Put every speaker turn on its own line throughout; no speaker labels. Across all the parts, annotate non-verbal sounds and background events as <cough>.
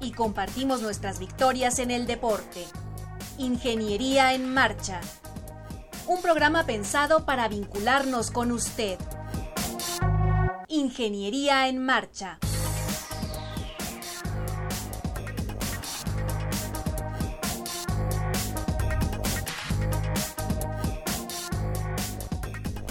Y compartimos nuestras victorias en el deporte. Ingeniería en Marcha. Un programa pensado para vincularnos con usted. Ingeniería en Marcha.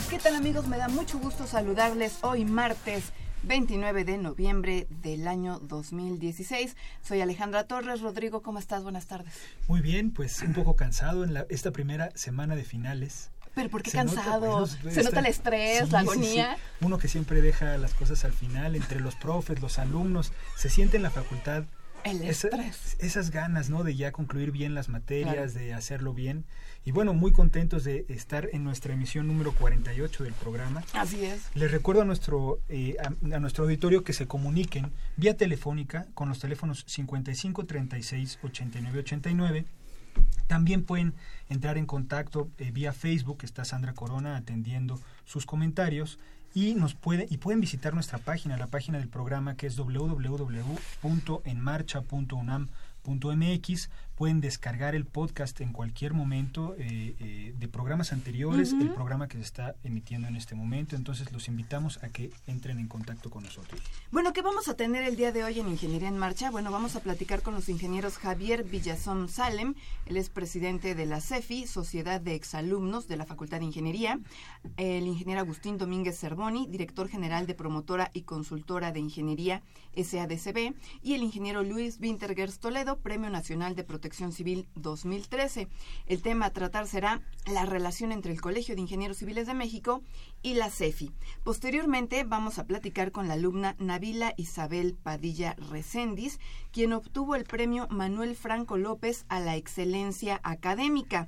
¿Qué tal amigos? Me da mucho gusto saludarles hoy martes 29 de noviembre del año 2016. Soy Alejandra Torres. Rodrigo, ¿cómo estás? Buenas tardes.
Muy bien, pues un poco cansado en la, esta primera semana de finales.
¿Pero por qué
Se
cansado?
nota, pues,
¿Se
está-
nota el estrés,
Sí,
la agonía?
sí. Uno que siempre deja las cosas al final, entre los profes, los alumnos, se siente en la facultad
El
esa-
estrés.
esas ganas, ¿no? De ya concluir bien las materias,
Claro.
de hacerlo bien. Y bueno, muy contentos de estar en nuestra emisión número 48 del programa.
Así es.
Les recuerdo a nuestro, eh, a, a nuestro auditorio que se comuniquen vía telefónica con los teléfonos 55 36 89 89. También pueden entrar en contacto eh, vía Facebook, está Sandra Corona atendiendo sus comentarios y nos puede y pueden visitar nuestra página, la página del programa que es www.enmarcha.unam.mx. Pueden descargar el podcast en cualquier momento eh, eh, de programas anteriores, el programa que se está emitiendo en este momento. Entonces los invitamos a que entren en contacto con nosotros.
Bueno, ¿qué vamos a tener el día de hoy en Ingeniería en Marcha? Bueno, vamos a platicar con los ingenieros Javier Villazón Salem, él es presidente de la CEFI, Sociedad de Exalumnos de la Facultad de Ingeniería, el ingeniero Agustín Domínguez Cervoni, director general de Promotora y Consultora de Ingeniería SADCB, y el ingeniero Luis Wintergers Toledo, Premio Nacional de Protección Civil 2013. El tema a tratar será la relación entre el Colegio de Ingenieros Civiles de México y la CEFI. Posteriormente vamos a platicar con la alumna Navila Isabel Padilla Recendis, quien obtuvo el premio Manuel Franco López a la excelencia académica.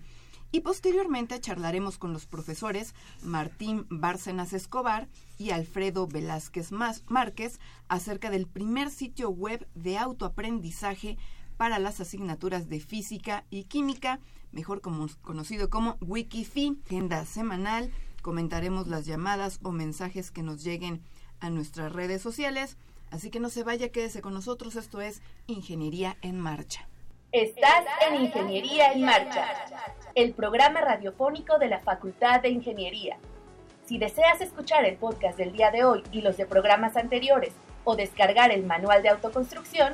Y posteriormente charlaremos con los profesores Martín Bárcenas Escobar y Alfredo Velázquez Márquez acerca del primer sitio web de autoaprendizaje para las asignaturas de física y química, mejor conocido como Wikifi, agenda semanal. Comentaremos las llamadas o mensajes que nos lleguen a nuestras redes sociales. Así que no se vaya, quédese con nosotros. Esto es Ingeniería en Marcha.
Estás en Ingeniería en Marcha, el programa radiofónico de la Facultad de Ingeniería. Si deseas escuchar el podcast del día de hoy y los de programas anteriores o descargar el manual de autoconstrucción,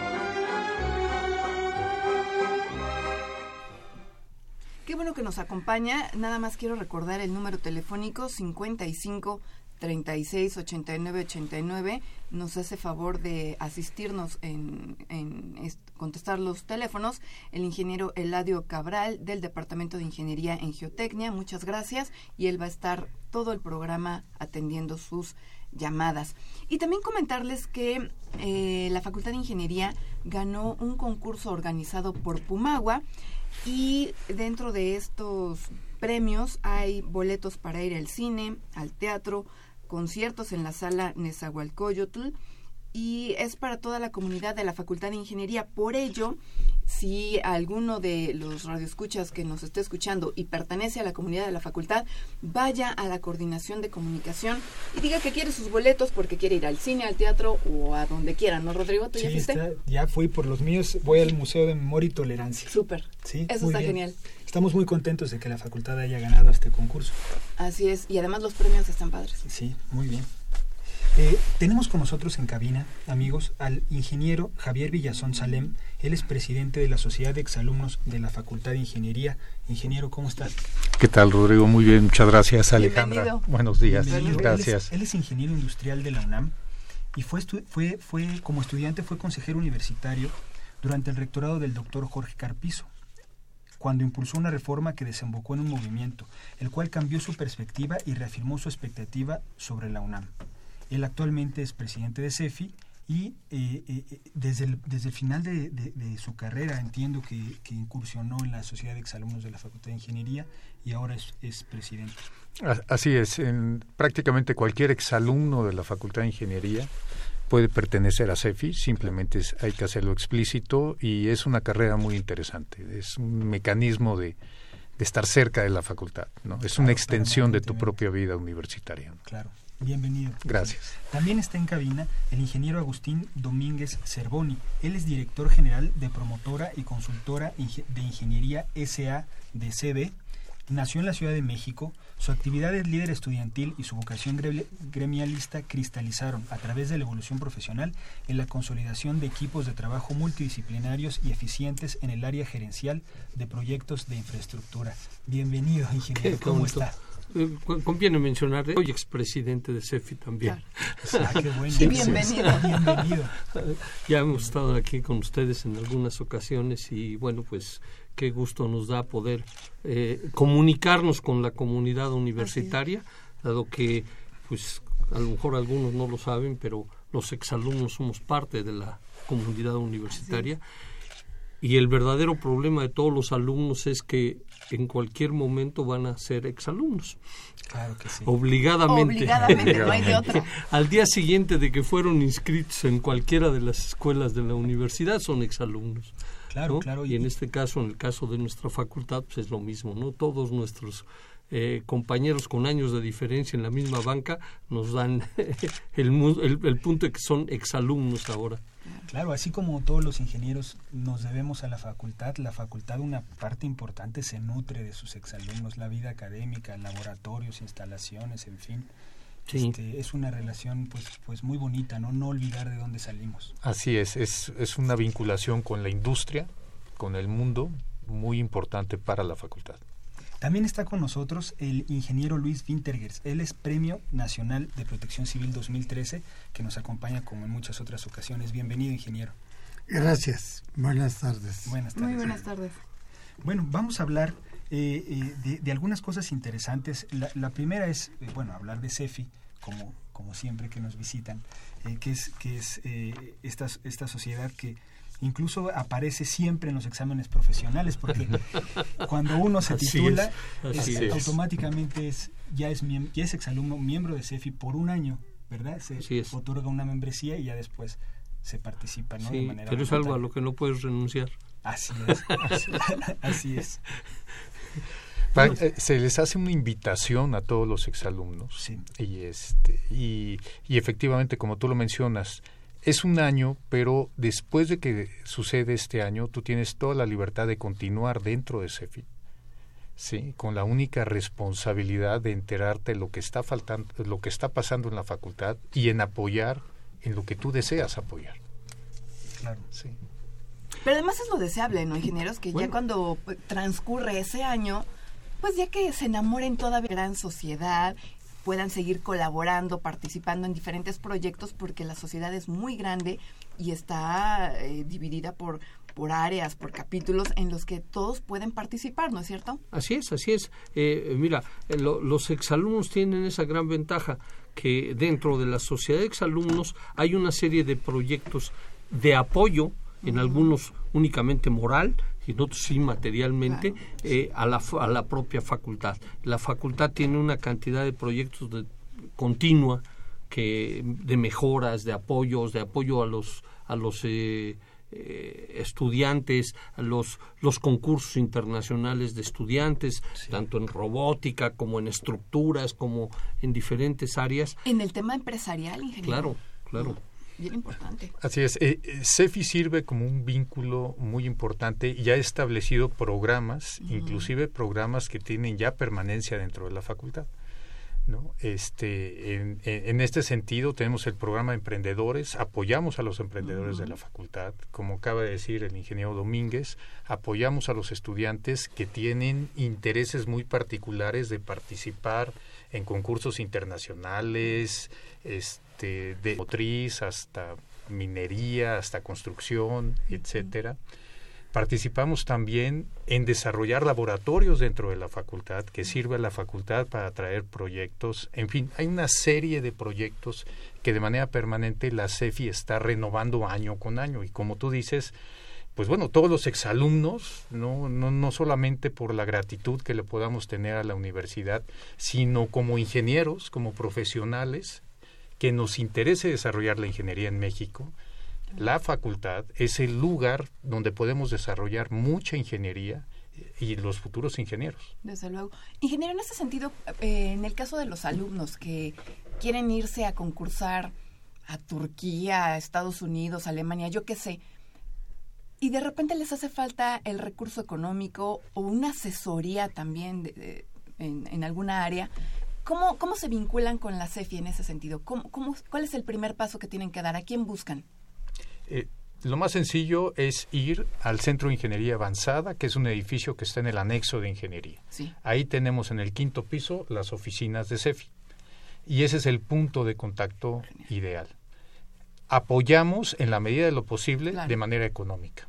Qué bueno que nos acompaña. Nada más quiero recordar el número telefónico 55 36 89 89. Nos hace favor de asistirnos en, en est- contestar los teléfonos el ingeniero Eladio Cabral del Departamento de Ingeniería en Geotecnia. Muchas gracias y él va a estar todo el programa atendiendo sus llamadas. Y también comentarles que eh, la Facultad de Ingeniería ganó un concurso organizado por Pumagua y dentro de estos premios hay boletos para ir al cine, al teatro, conciertos en la sala Nezahualcóyotl y es para toda la comunidad de la Facultad de Ingeniería. Por ello, si alguno de los radioescuchas que nos esté escuchando y pertenece a la comunidad de la facultad, vaya a la coordinación de comunicación y diga que quiere sus boletos porque quiere ir al cine, al teatro o a donde quiera, ¿no, Rodrigo? ¿Tú ya fuiste?
está- ya fui por los míos, voy al Museo de Memoria y Tolerancia.
Súper.
Sí,
Eso está
bien.
genial.
Estamos muy contentos de que la facultad haya ganado este concurso.
Así es. Y además los premios están padres.
Sí, muy bien. Eh, tenemos con nosotros en cabina, amigos, al ingeniero Javier Villazón Salem. Él es presidente de la Sociedad de Exalumnos de la Facultad de Ingeniería. Ingeniero, ¿cómo estás?
¿Qué tal, Rodrigo? Muy bien, muchas gracias, Alejandra. Buenos días, gracias.
Él es, ingeniero industrial de la UNAM y fue, fue, fue, como estudiante, fue consejero universitario durante el rectorado del doctor Jorge Carpizo, cuando impulsó una reforma que desembocó en un movimiento, el cual cambió su perspectiva y reafirmó su expectativa sobre la UNAM. Él actualmente es presidente de CEFI y eh, eh, desde, el, desde el final de, su carrera entiendo que, incursionó en la Sociedad de Exalumnos de la Facultad de Ingeniería y ahora es, presidente.
Así es, en prácticamente cualquier exalumno de la Facultad de Ingeniería puede pertenecer a CEFI, simplemente hay que hacerlo explícito y es una carrera muy interesante, es un mecanismo de, estar cerca de la facultad, ¿no? Es una extensión de tu propia vida universitaria.
Claro. Bienvenido.
Gracias.
También está en cabina el ingeniero Agustín Domínguez Cervoni. Él es director general de promotora y consultora de ingeniería SA de CB. Nació en la Ciudad de México. Su actividad de líder estudiantil y su vocación gremialista cristalizaron a través de la evolución profesional en la consolidación de equipos de trabajo multidisciplinarios y eficientes en el área gerencial de proyectos de infraestructura. Bienvenido, ingeniero. ¿Cómo está?
Eh, conviene mencionar, hoy expresidente de CEFI también. <laughs>
Ah, qué bueno. bienvenido. bienvenido.
Ya hemos estado aquí con ustedes en algunas ocasiones y bueno, pues qué gusto nos da poder eh, comunicarnos con la comunidad universitaria, dado que pues a lo mejor algunos no lo saben, pero los exalumnos somos parte de la comunidad universitaria. Y el verdadero problema de todos los alumnos es que en cualquier momento van a ser exalumnos.
Claro que sí.
Obligadamente.
Obligadamente, no hay de <laughs> otra.
Al día siguiente de que fueron inscritos en cualquiera de las escuelas de la universidad son exalumnos.
Claro, claro.
Y en este caso, en el caso de nuestra facultad, pues es lo mismo, ¿no? Todos nuestros eh, compañeros con años de diferencia en la misma banca nos dan <laughs> el, el punto de que son exalumnos ahora.
Claro, así como todos los ingenieros nos debemos a la facultad, la facultad una parte importante se nutre de sus exalumnos, la vida académica, laboratorios, instalaciones, en fin. Este, es una relación pues pues muy bonita, ¿no? No olvidar de dónde salimos.
Así es, es, es una vinculación con la industria, con el mundo, muy importante para la facultad.
También está con nosotros el ingeniero Luis Wintergers. Él es Premio Nacional de Protección Civil 2013, que nos acompaña como en muchas otras ocasiones. Bienvenido, ingeniero.
Gracias. Buenas tardes.
Buenas tardes. Muy buenas tardes.
Bueno, vamos a hablar eh, eh, de, algunas cosas interesantes. La, primera es, eh, bueno, hablar de CEFI, como, como siempre que nos visitan, que es, que es esta, esta sociedad que incluso aparece siempre en los exámenes profesionales, porque <laughs> cuando uno se titula, automáticamente es ya es ya es exalumno, miembro de CEFI por un año, ¿verdad? Se otorga una membresía y ya después se participa, ¿no?
de manera pero es algo a lo que no puedes renunciar.
Así es, <laughs> <laughs> así, es.
Eh, se les hace una invitación a todos los exalumnos sí. y este y, y efectivamente como tú lo mencionas es un año, pero después de que sucede este año, tú tienes toda la libertad de continuar dentro de CEFI, ¿sí? con la única responsabilidad de enterarte de lo que está faltando, lo que está pasando en la facultad y en apoyar en lo que tú deseas apoyar.
Claro. Sí.
Pero además es lo deseable, ¿no, ingenieros? Que ya cuando transcurre ese año, pues ya que se enamoren toda la gran sociedad puedan seguir colaborando, participando en diferentes proyectos, porque la sociedad es muy grande y está eh, dividida por, por áreas, por capítulos en los que todos pueden participar, ¿no es cierto?
Así es, así es. Eh, mira, eh, los exalumnos tienen esa gran ventaja que dentro de la sociedad de exalumnos hay una serie de proyectos de apoyo, en algunos únicamente moral, y no sí materialmente, eh, a, la, a la propia facultad. La facultad tiene una cantidad de proyectos de, continua que de mejoras, de apoyos, de apoyo a los a los eh, eh, estudiantes, a los los concursos internacionales de estudiantes, tanto en robótica como en estructuras, como en diferentes áreas.
En el tema empresarial, ingeniero.
Claro, claro
bien importante.
Así es. Eh, eh, CEFI sirve como un vínculo muy importante y ha establecido programas, inclusive programas que tienen ya permanencia dentro de la facultad. ¿no? Este, en, este sentido tenemos el programa de emprendedores, apoyamos a los emprendedores de la facultad, como acaba de decir el ingeniero Domínguez, apoyamos a los estudiantes que tienen intereses muy particulares de participar en concursos internacionales, este, de motriz hasta minería, hasta construcción, etcétera. Participamos también en desarrollar laboratorios dentro de la facultad que sirve a la facultad para traer proyectos. En fin, hay una serie de proyectos que de manera permanente la CEFI está renovando año con año. Y como tú dices, pues bueno, todos los exalumnos, no, no, no solamente por la gratitud que le podamos tener a la universidad, sino como ingenieros, como profesionales, que nos interese desarrollar la ingeniería en México, la facultad es el lugar donde podemos desarrollar mucha ingeniería y los futuros ingenieros.
Desde luego. Ingeniero, en ese sentido, eh, en el caso de los alumnos que quieren irse a concursar a Turquía, a Estados Unidos, Alemania, yo qué sé, y de repente les hace falta el recurso económico o una asesoría también en, alguna área, ¿cómo, ¿cómo se vinculan con la CEFI en ese sentido? ¿Cómo, cómo, ¿Cuál es el primer paso que tienen que dar? ¿A quién buscan?
Eh, lo más sencillo es ir al Centro de Ingeniería Avanzada, que es un edificio que está en el anexo de ingeniería. Ahí tenemos en el quinto piso las oficinas de CEFI. Y ese es el punto de contacto ideal. Apoyamos en la medida de lo posible de manera económica.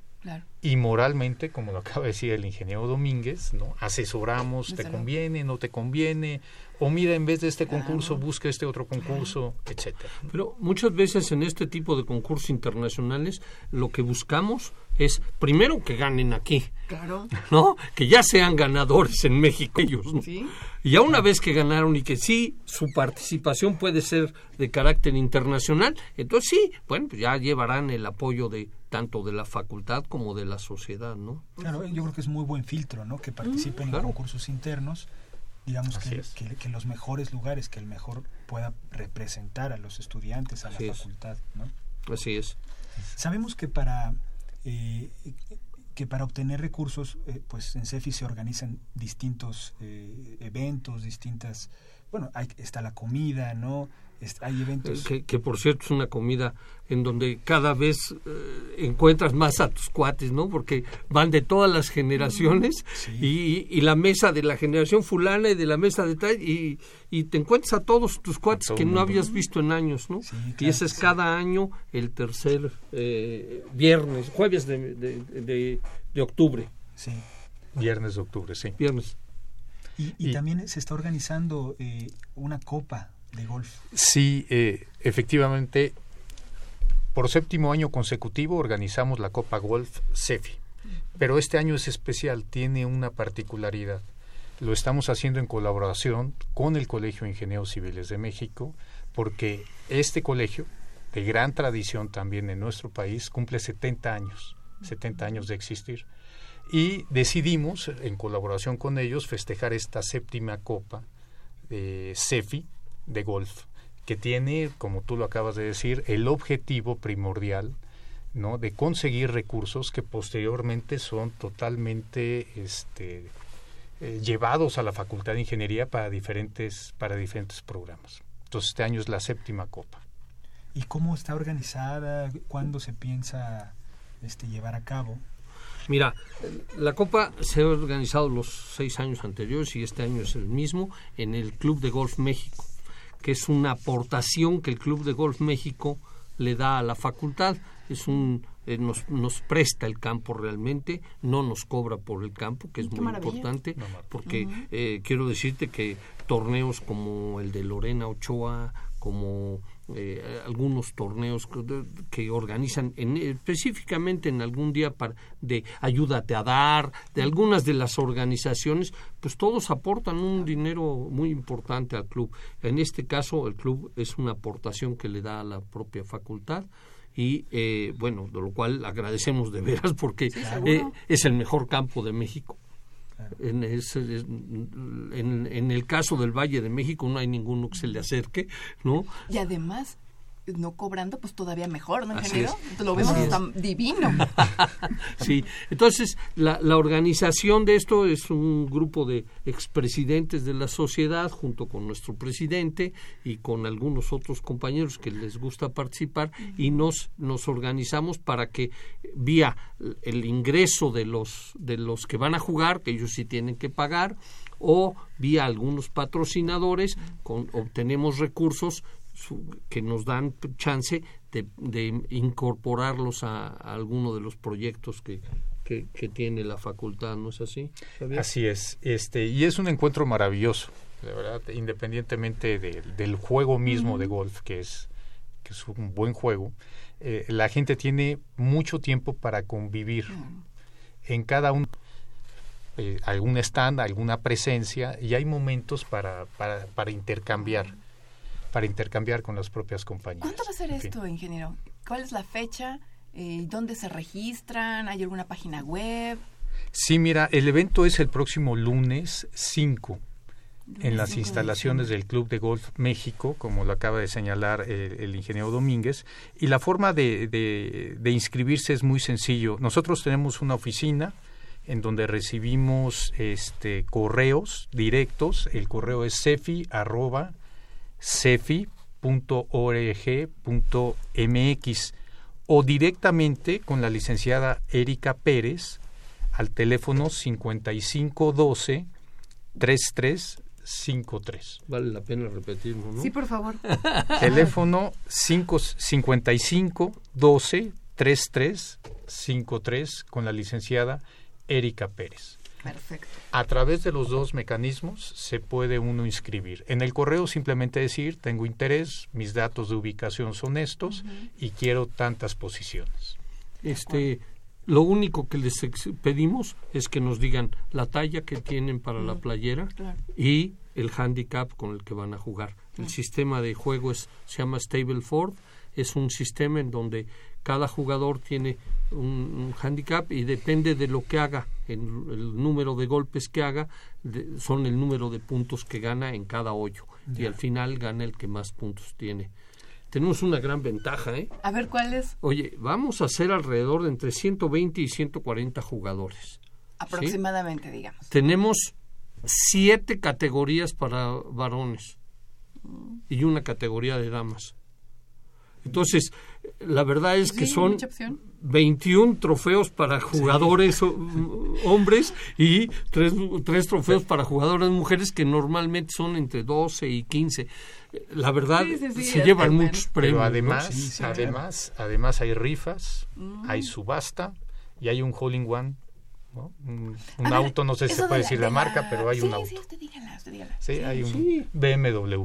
Y moralmente, como lo acaba de decir el ingeniero Domínguez, ¿no? asesoramos, te conviene, no te conviene, o mira, en vez de este concurso, busca este otro concurso, etcétera.
Pero muchas veces en este tipo de concursos internacionales lo que buscamos es primero que ganen aquí. Claro. ¿No? Que ya sean ganadores en México ellos. Y ya una vez que ganaron y que sí, su participación puede ser de carácter internacional, entonces sí, bueno, pues ya llevarán el apoyo de tanto de la facultad como de la sociedad, ¿no?
Claro, yo creo que es muy buen filtro, ¿no? Que participen en concursos internos digamos que, que, los mejores lugares, que el mejor pueda representar a los estudiantes, a la facultad, ¿no?
Así es.
Sabemos que para eh, que para obtener recursos, eh, pues en CEFI se organizan distintos eh, eventos, distintas, bueno, hay, está la comida, ¿no? Hay eventos.
Que, que, por cierto es una comida en donde cada vez eh, encuentras más a tus cuates, ¿no? Porque van de todas las generaciones y, y, la mesa de la generación fulana y de la mesa de tal y, y te encuentras a todos tus cuates que no habías visto en años, ¿no? y ese es cada año el tercer eh, viernes, jueves de, de, de, octubre.
Sí. Viernes de octubre, sí.
Viernes.
Y, y, también se está organizando eh, una copa
Sí, eh, efectivamente, por séptimo año consecutivo organizamos la Copa Golf CEFI, pero este año es especial, tiene una particularidad. Lo estamos haciendo en colaboración con el Colegio de Ingenieros Civiles de México, porque este colegio, de gran tradición también en nuestro país, cumple 70 años, 70 años de existir. Y decidimos, en colaboración con ellos, festejar esta séptima copa de CEFI, de golf, que tiene, como tú lo acabas de decir, el objetivo primordial ¿no? de conseguir recursos que posteriormente son totalmente este, eh, llevados a la Facultad de Ingeniería para diferentes, para diferentes programas. Entonces este año es la séptima copa.
¿Y cómo está organizada? ¿Cuándo se piensa este, llevar a cabo?
Mira, la Copa se ha organizado los seis años anteriores y este año es el mismo en el Club de Golf México que es una aportación que el Club de Golf México le da a la facultad. Es un eh, nos, nos presta el campo realmente, no nos cobra por el campo, que es muy importante, porque eh, quiero decirte que torneos como el de Lorena Ochoa, como eh, algunos torneos que, organizan en, específicamente en algún día para, de ayúdate a dar, de algunas de las organizaciones, pues todos aportan un dinero muy importante al club. En este caso, el club es una aportación que le da a la propia facultad y eh, bueno, de lo cual agradecemos de veras porque eh, es el mejor campo de México. En, en, el caso del Valle de México no hay ninguno que se le acerque, ¿no?
Y además no cobrando, pues todavía mejor, ¿no, ingeniero? Lo vemos tan divino. <laughs>
sí, entonces la, la, organización de esto es un grupo de expresidentes de la sociedad junto con nuestro presidente y con algunos otros compañeros que les gusta participar y nos, nos organizamos para que vía el ingreso de los, de los que van a jugar, que ellos sí tienen que pagar, o vía algunos patrocinadores con, obtenemos recursos que nos dan chance de, incorporarlos a, alguno de los proyectos que, que, tiene la facultad, ¿no es así?
Así es, este, y es un encuentro maravilloso, de verdad, independientemente del juego mismo de golf, que es, que es un buen juego, eh, la gente tiene mucho tiempo para convivir en cada uno. Eh, algún stand, alguna presencia y hay momentos para, para, para intercambiar para intercambiar con las propias compañías.
¿Cuánto va a ser esto, ingeniero? ¿Cuál es la fecha? Eh, ¿Dónde se registran? ¿Hay alguna página web?
Sí, mira, el evento es el próximo lunes 5 en las instalaciones del Club de Golf México, como lo acaba de señalar el, ingeniero Domínguez. Y la forma de, de, inscribirse es muy sencillo. Nosotros tenemos una oficina en donde recibimos este, correos directos. El correo es cefi arroba cefi.org.mx o directamente con la licenciada Erika Pérez al teléfono 5512 3353.
Vale la pena repetirlo, ¿no?
Sí, por favor. <laughs>
Teléfono 5512 3353 con la licenciada Erika Pérez.
Perfecto.
A través de los dos mecanismos se puede uno inscribir. En el correo simplemente decir, tengo interés, mis datos de ubicación son estos y quiero tantas posiciones.
Este, lo único que les pedimos es que nos digan la talla que tienen para la playera y el handicap con el que van a jugar. El sistema de juego es, se llama Stable Ford, es un sistema en donde cada jugador tiene un, handicap y depende de lo que haga, el, número de golpes que haga, son el número de puntos que gana en cada hoyo. Y al final gana el que más puntos tiene. Tenemos una gran ventaja, ¿eh?
A ver, ¿cuál es?
Oye, vamos a ser alrededor de entre 120 y 140 jugadores.
Aproximadamente, digamos.
Tenemos siete categorías para varones y una categoría de damas. Entonces, la verdad es que son 21 trofeos para jugadores <laughs> hombres y tres, tres trofeos para jugadoras mujeres que normalmente son entre 12 y 15. La verdad se llevan muchos premios.
Pero además, además, además hay rifas, mm. hay subasta y hay un hole in one un, auto, no sé si se puede decir la, marca, pero hay un auto. Sí, usted dígala, usted dígala. Sí, hay un BMW.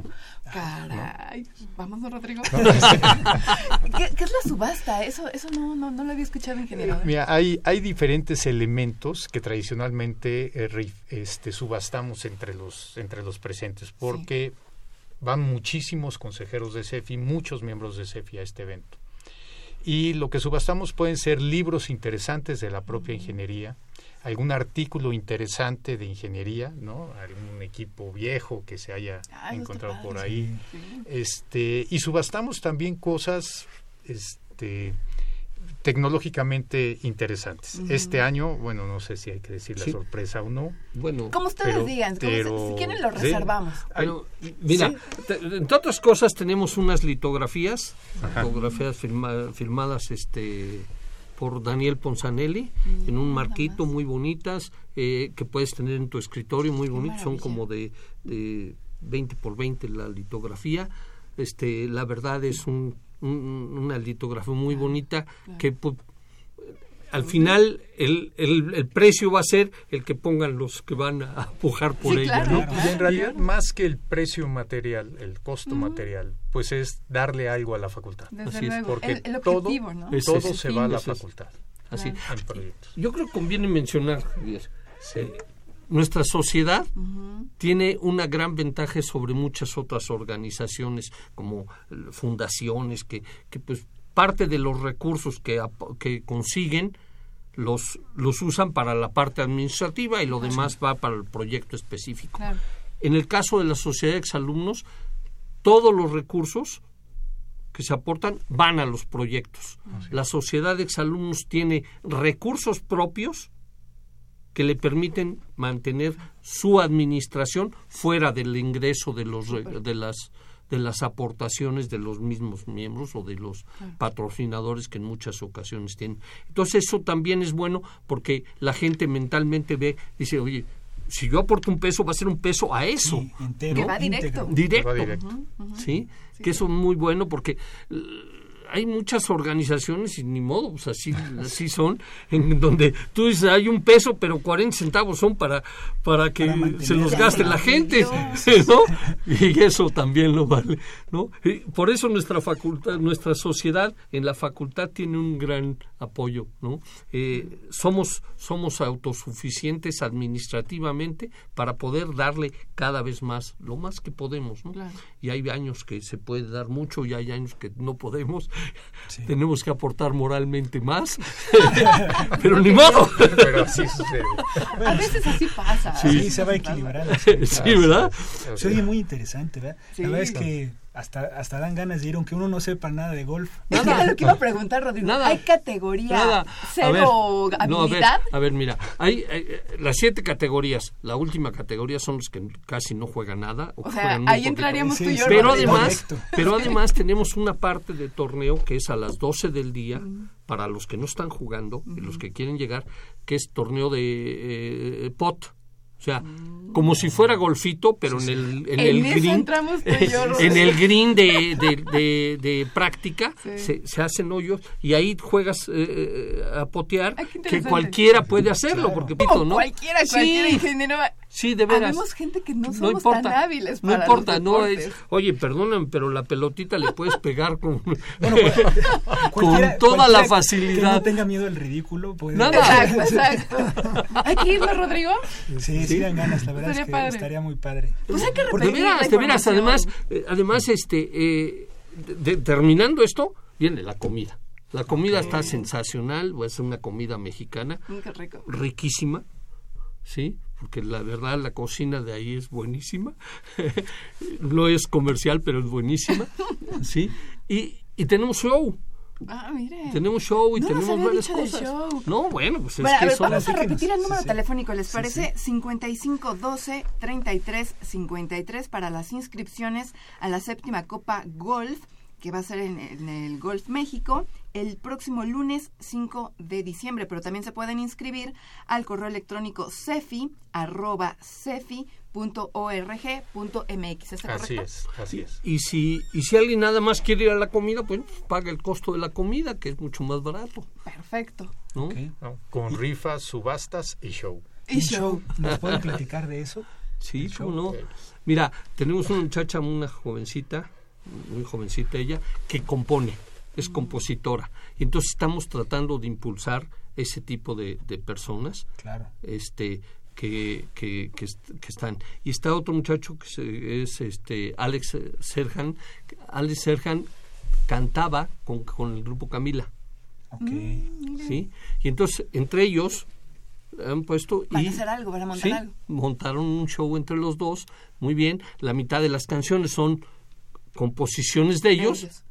Caray, vamos, Rodrigo. <laughs> <laughs> ¿Qué, es la subasta? Eso, eso no, no, no lo había escuchado en general.
Mira, hay, hay diferentes elementos que tradicionalmente eh, este, subastamos entre los, entre los presentes, porque van muchísimos consejeros de CEFI, muchos miembros de CEFI a este evento. Y lo que subastamos pueden ser libros interesantes de la propia ingeniería, algún artículo interesante de ingeniería, ¿no? Algún equipo viejo que se haya encontrado por ahí. Este, y subastamos también cosas este tecnológicamente interesantes. Este año, bueno, no sé si hay que decir la sorpresa o no.
Bueno, como ustedes digan, si quieren lo reservamos.
mira, entre otras cosas tenemos unas litografías, litografías firmadas este por Daniel Ponzanelli mm, en un marquito muy bonitas eh, que puedes tener en tu escritorio muy bonitos son como de, de 20 por 20 la litografía. Este la verdad es un, una litografía muy bonita que pues, al final el, el, precio va a ser el que pongan los que van a pujar por ella. ¿no?
Y en realidad, más que el precio material, el costo material, pues es darle algo a la facultad.
Así es,
porque todo, todo se va a la facultad.
Así. Yo creo que conviene mencionar, eh, nuestra sociedad tiene una gran ventaja sobre muchas otras organizaciones como eh, fundaciones que, que pues parte de los recursos que, que consiguen los, los usan para la parte administrativa y lo demás va para el proyecto específico. En el caso de la sociedad de exalumnos, todos los recursos que se aportan van a los proyectos. La sociedad de exalumnos tiene recursos propios que le permiten mantener su administración fuera del ingreso de los de las de las aportaciones de los mismos miembros o de los patrocinadores que en muchas ocasiones tienen. Entonces eso también es bueno porque la gente mentalmente ve, dice, oye, si yo aporto un peso, va a ser un peso a eso.
que va directo.
Directo. ¿sí? Que eso es muy bueno porque hay muchas organizaciones y ni modo, pues así, así son, en donde tú dices hay un peso, pero 40 centavos son para, para que se los gaste la gente, <laughs> ¿no? Y eso también lo vale, ¿no? por eso nuestra facultad, nuestra sociedad en la facultad tiene un gran apoyo, ¿no? Eh, somos, somos autosuficientes administrativamente para poder darle cada vez más, lo más que podemos, ¿no? Y hay años que se puede dar mucho y hay años que no podemos, tenemos que aportar moralmente más, <laughs> pero ni modo.
Pero así sucede. A veces así pasa.
Sí, se va a equilibrar. <laughs>
Sí, ¿verdad?
Se oye muy interesante, ¿verdad? La verdad es que hasta, hasta dan ganas de ir, aunque uno no sepa nada de golf. <laughs>
Nada. lo que iba a preguntar, Rodrigo. Nada. ¿Hay categoría cero habilidad?
a, ver, mira, hay, eh, las siete categorías. La última categoría son los que casi no juegan nada.
O, sea, ahí entraríamos tú y yo.
Pero además, pero <laughs> además tenemos una parte de torneo que es a las 12 del día para los que no están jugando y los que quieren llegar, que es torneo de eh, pot o sea, como si fuera golfito, pero en el, en, el green. en el green de, de, de, práctica se, se, hacen hoyos y ahí juegas eh, eh, a potear, que cualquiera puede hacerlo, porque pito, ¿no?
Cualquiera, cualquiera ingeniero
Sí, de veras.
Habemos gente que no, somos importa, tan hábiles
para No importa, no es, oye, perdóname, pero la pelotita le puedes pegar con, <laughs> <laughs> con toda la facilidad. Que
no tenga miedo al ridículo. Puede...
Nada.
Exacto, exacto. ¿Hay que irlo, Rodrigo?
Sí, sí, dan ganas, la verdad es que estaría muy padre.
Pues hay que
Porque de veras, de veras, además, eh, además, este, eh, terminando esto, viene la comida. La comida está sensacional, va a ser una comida mexicana.
Qué rico.
Riquísima, ¿sí? Porque la verdad la cocina de ahí es buenísima. <laughs> no es comercial, pero es buenísima. <laughs> ¿sí? Y, y tenemos show.
Ah, mire.
Tenemos show y tenemos varias cosas. No, bueno, pues es
que
a ver,
vamos a repetir el número telefónico, ¿les parece? Sí, 5512 33 53 para las inscripciones a la séptima Copa Golf que va a ser en, el Golf México el próximo lunes 5 de diciembre, pero también se pueden inscribir al correo electrónico cefi arroba cefi.org.mx.
Así es, así es.
Y si, y si alguien nada más quiere ir a la comida, pues paga el costo de la comida, que es mucho más barato.
Perfecto.
con rifas, subastas y show.
Y show.
¿Nos pueden platicar de eso?
Sí, ¿cómo no? Mira, tenemos una muchacha, una jovencita, muy jovencita ella, que compone, es compositora. Y entonces estamos tratando de impulsar ese tipo de, personas.
Claro.
Este, que, que, que, están. Y está otro muchacho que es este Alex Serhan. Alex Serhan cantaba con, con el grupo Camila.
Okay.
¿Sí? Y entonces, entre ellos, han puesto
van y, a hacer algo, van a montar algo.
montaron un show entre los dos, muy bien, la mitad de las canciones son composiciones de ellos,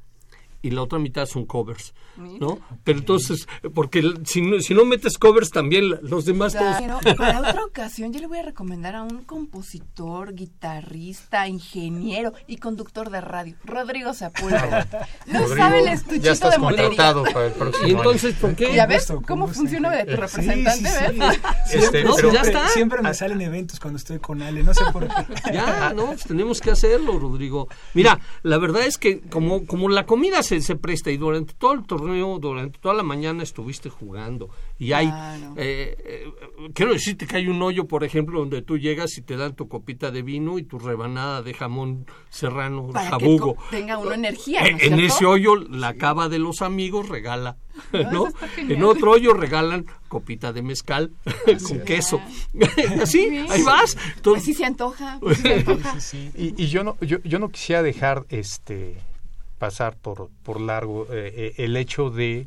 y la otra mitad son covers, ¿no? Pero entonces, porque si no, si no metes covers también los demás
claro, <laughs> Para otra ocasión yo le voy a recomendar a un compositor, guitarrista, ingeniero y conductor de radio, Rodrigo Sepúlveda. <laughs> No sabe el estuchito
ya estás
de
contratado para el próximo
¿Y entonces por qué?
¿Ya ves cómo funciona de tu representante?
Este, ya está. Siempre me salen eventos cuando estoy con Ale, no sé por qué.
Ya, no, pues tenemos que hacerlo, Rodrigo. Mira, la verdad es que como, como la comida se se, presta y durante todo el torneo, durante toda la mañana estuviste jugando y hay, eh, eh, quiero decirte que hay un hoyo, por ejemplo, donde tú llegas y te dan tu copita de vino y tu rebanada de jamón serrano,
Para
jabugo.
Que tenga una energía.
en ese hoyo la cava de los amigos regala <laughs> ¿no? En otro hoyo regalan copita de mezcal <laughs> con queso. Así, <laughs> ahí vas.
Entonces, Así se antoja.
y, y yo no yo, yo no quisiera dejar este pasar por, por largo eh, eh, el hecho de,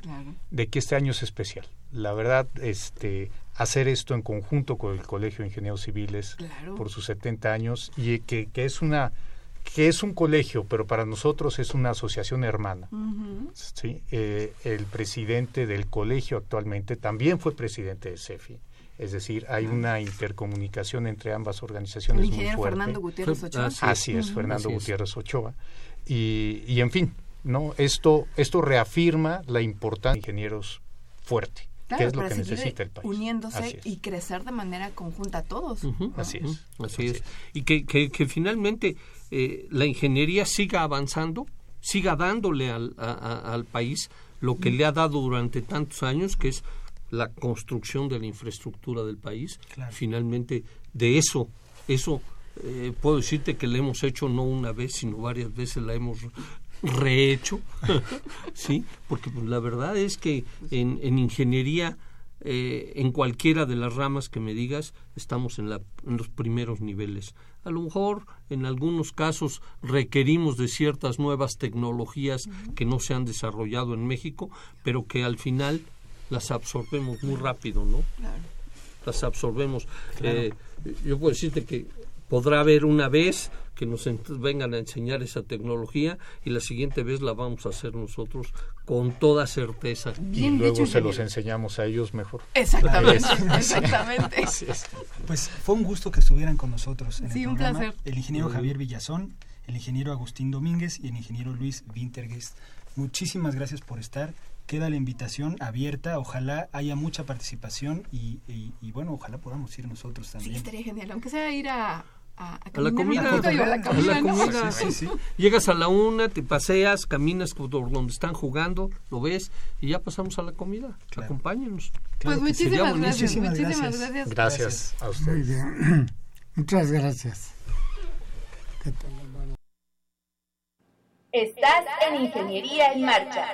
de que este año es especial. La verdad, este hacer esto en conjunto con el Colegio de Ingenieros Civiles por sus 70 años y que, que es una que es un colegio, pero para nosotros es una asociación hermana. ¿sí? Eh, el presidente del colegio actualmente también fue presidente de CEFI. Es decir, hay una intercomunicación entre ambas organizaciones
el
muy fuerte.
Fernando Gutiérrez Ochoa.
Así es, Fernando Gutiérrez Ochoa. Y, y, en fin, no esto esto reafirma la importancia de ingenieros fuerte que es lo que necesita el país.
Uniéndose y crecer de manera conjunta todos.
Así es.
Así, es. Y que, que, que finalmente eh, la ingeniería siga avanzando, siga dándole al, al país lo que le ha dado durante tantos años, que es la construcción de la infraestructura del país. Finalmente, de eso, eso eh, puedo decirte que le hemos hecho no una vez, sino varias veces la hemos rehecho, <laughs> ¿sí? Porque pues, la verdad es que en, en ingeniería, eh, en cualquiera de las ramas que me digas, estamos en, la, en los primeros niveles. A lo mejor en algunos casos requerimos de ciertas nuevas tecnologías que no se han desarrollado en México, pero que al final las absorbemos muy rápido, ¿no? Las absorbemos. Eh, yo puedo decirte que podrá haber una vez que nos vengan a enseñar esa tecnología y la siguiente vez la vamos a hacer nosotros con toda certeza.
y luego se los enseñamos a ellos mejor.
Exactamente, exactamente. <laughs>
Pues fue un gusto que estuvieran con nosotros. En
sí,
el
un placer.
El ingeniero Javier Villazón, el ingeniero Agustín Domínguez y el ingeniero Luis Winterguest. Muchísimas gracias por estar queda la invitación abierta, ojalá haya mucha participación y, y, bueno, ojalá podamos ir nosotros también.
Sí, estaría genial, aunque sea ir a,
a, la comida. A la comida. Llegas a la una, te paseas, caminas por donde están jugando, lo ves y ya pasamos a la comida. Acompáñenos.
pues muchísimas gracias.
Muchísimas gracias. Gracias a ustedes. <clears throat>
Muchas gracias.
Estás en Ingeniería en Marcha.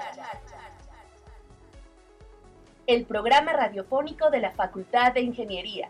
El programa radiofónico de la Facultad de Ingeniería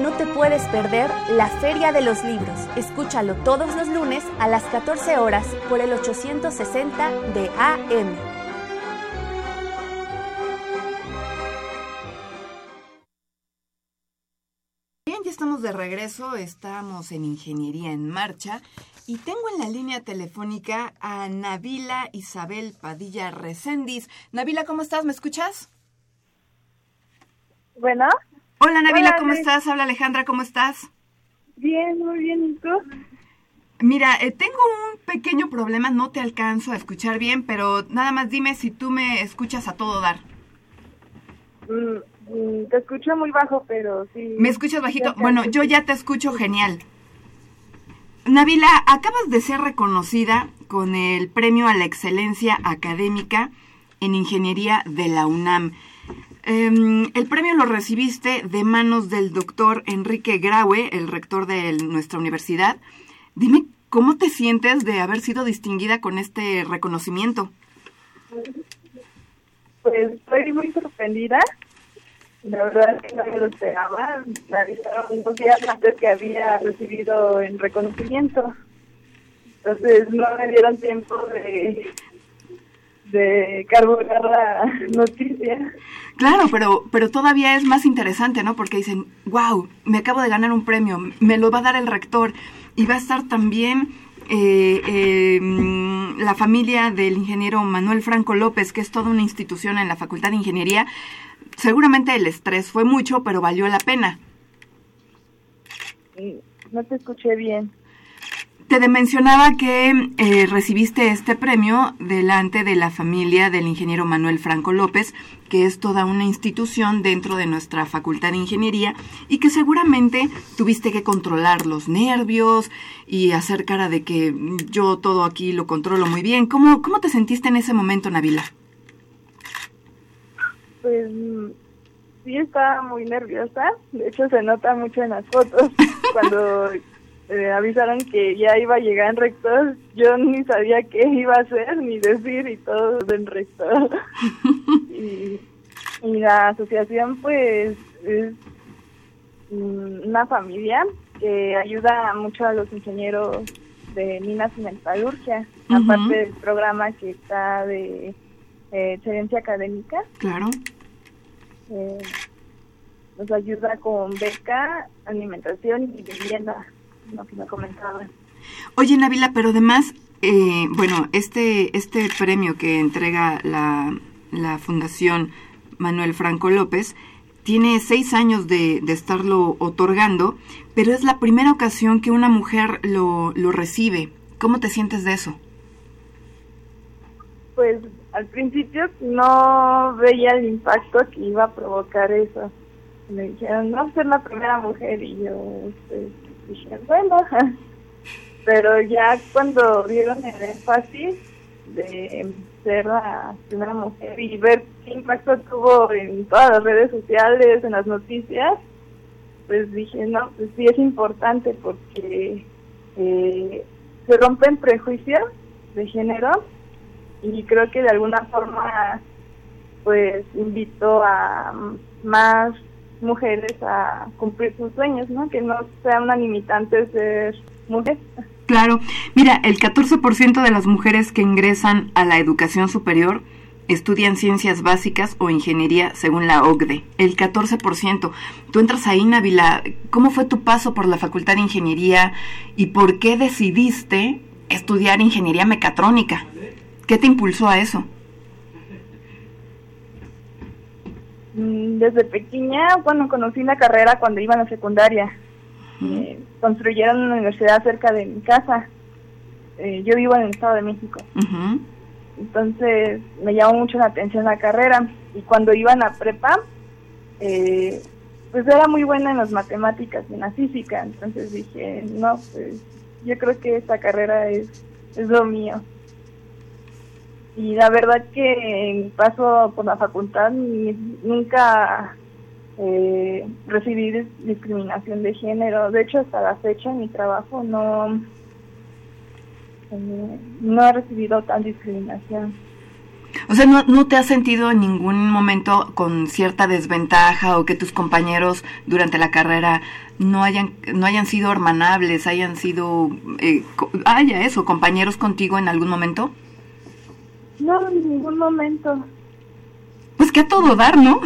no te puedes perder la Feria de los Libros. Escúchalo todos los lunes a las 14 horas por el 860 de AM.
Bien, ya estamos de regreso, estamos en Ingeniería en Marcha y tengo en la línea telefónica a Navila Isabel Padilla Recendis. Navila, ¿cómo estás? ¿Me escuchas?
Bueno.
Hola Navila, ¿cómo estás? Habla Alejandra, ¿cómo estás?
Bien, muy bien, ¿y tú?
Mira, eh, tengo un pequeño problema, no te alcanzo a escuchar bien, pero nada más dime si tú me escuchas a todo dar.
Mm, mm, te escucho muy bajo, pero sí.
¿Me escuchas bajito? Bueno, yo ya te escucho genial. Navila, acabas de ser reconocida con el Premio a la Excelencia Académica en Ingeniería de la UNAM. Em, el premio lo recibiste de manos del doctor Enrique Graue, el rector de nuestra universidad. Dime, ¿cómo te sientes de haber sido distinguida con este reconocimiento?
Pues estoy muy sorprendida. La verdad es que no me lo esperaba. Me avisaron dos días antes que había recibido el reconocimiento. Entonces no me dieron tiempo de, de carburar la noticia.
Claro, pero, pero todavía es más interesante, ¿no? Porque dicen, wow, me acabo de ganar un premio, me lo va a dar el rector y va a estar también eh, em, la familia del ingeniero Manuel Franco López, que es toda una institución en la Facultad de Ingeniería. Seguramente el estrés fue mucho, pero valió la pena.
No te escuché bien.
Te mencionaba que eh, recibiste este premio delante de la familia del ingeniero Manuel Franco López, que es toda una institución dentro de nuestra Facultad de Ingeniería y que seguramente tuviste que controlar los nervios y hacer cara de que yo todo aquí lo controlo muy bien. ¿Cómo, cómo te sentiste en ese momento, Navila?
Pues sí estaba muy nerviosa. De hecho, se nota mucho en las fotos <laughs> cuando eh, avisaron que ya iba a llegar en rector, yo ni sabía qué iba a hacer ni decir y todo en rector. <laughs> y Y la asociación pues es una familia que ayuda mucho a los ingenieros de minas y metalurgia, aparte del programa que está de eh, excelencia académica.
Claro.
Eh, nos ayuda con beca, alimentación y vivienda, lo que me comentaban.
Oye, Navila, pero además, eh, bueno, este, este premio que entrega la, la Fundación Manuel Franco López tiene seis años de, de, estarlo otorgando, pero es la primera ocasión que una mujer lo, lo recibe. ¿Cómo te sientes de eso?
Pues al principio no veía el impacto que iba a provocar eso. Me dijeron, no, ser la primera mujer, y yo pues, dije, bueno, <laughs> pero ya cuando vieron el énfasis de ser la primera mujer y ver qué impacto tuvo en todas las redes sociales, en las noticias, pues dije, no, pues sí es importante porque eh, se rompen prejuicios de género y creo que de alguna forma pues invito a más mujeres a cumplir sus sueños, ¿no? Que no sea una limitante ser mujer.
Claro. Mira, el 14% de las mujeres que ingresan a la educación superior estudian ciencias básicas o ingeniería según la OCDE. El 14%. Tú entras ahí, Navila. ¿Cómo fue tu paso por la Facultad de Ingeniería y por qué decidiste estudiar ingeniería mecatrónica? ¿Qué te impulsó a eso?
Desde pequeña, bueno, conocí la carrera cuando iba a la secundaria. Eh, construyeron una universidad cerca de mi casa. Eh, yo vivo en el Estado de México. Entonces me llamó mucho la atención la carrera. Y cuando iba a la prepa, eh, pues era muy buena en las matemáticas y en la física. Entonces dije, no, pues yo creo que esta carrera es, es lo mío. Y la verdad que paso por la facultad nunca eh, recibí discriminación de género. De hecho, hasta la fecha en mi trabajo no, eh, no he recibido tal discriminación.
O sea, ¿no, ¿no te has sentido en ningún momento con cierta desventaja o que tus compañeros durante la carrera no hayan no hayan sido hermanables, hayan sido, eh, haya eso, compañeros contigo en algún momento?
No, en ningún momento.
Pues que a todo dar, ¿no?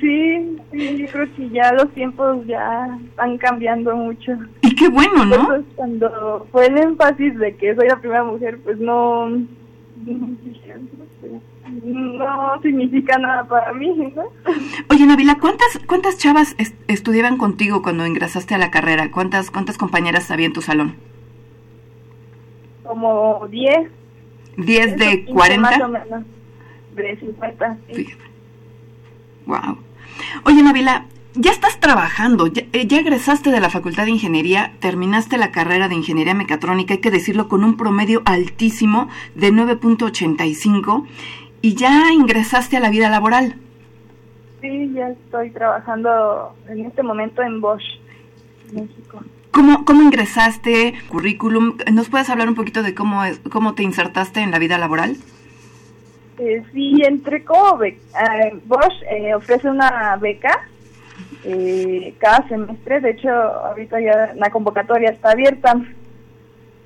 Sí, sí, yo creo que ya los tiempos ya están cambiando mucho.
Y qué bueno, ¿no?
Entonces, cuando fue el énfasis de que soy la primera mujer, pues no, no significa nada para mí, ¿no?
Oye, Navila, ¿cuántas cuántas chavas est estudiaban contigo cuando ingresaste a la carrera? ¿Cuántas cuántas compañeras había en tu salón?
Como 10.
¿10 de 40?
Más o menos, de 50. Sí.
Wow. Oye, Navila, ya estás trabajando, ya, ya, egresaste de la Facultad de Ingeniería, terminaste la carrera de Ingeniería Mecatrónica, hay que decirlo, con un promedio altísimo de 9.85 y ya ingresaste a la vida laboral.
Sí, ya estoy trabajando en este momento en Bosch, México.
¿Cómo, ¿Cómo ingresaste? Currículum. ¿Nos puedes hablar un poquito de cómo, es, cómo te insertaste en la vida laboral?
Eh, sí, entré como beca. Eh, Bosch eh, ofrece una beca eh, cada semestre. De hecho, ahorita ya la convocatoria está abierta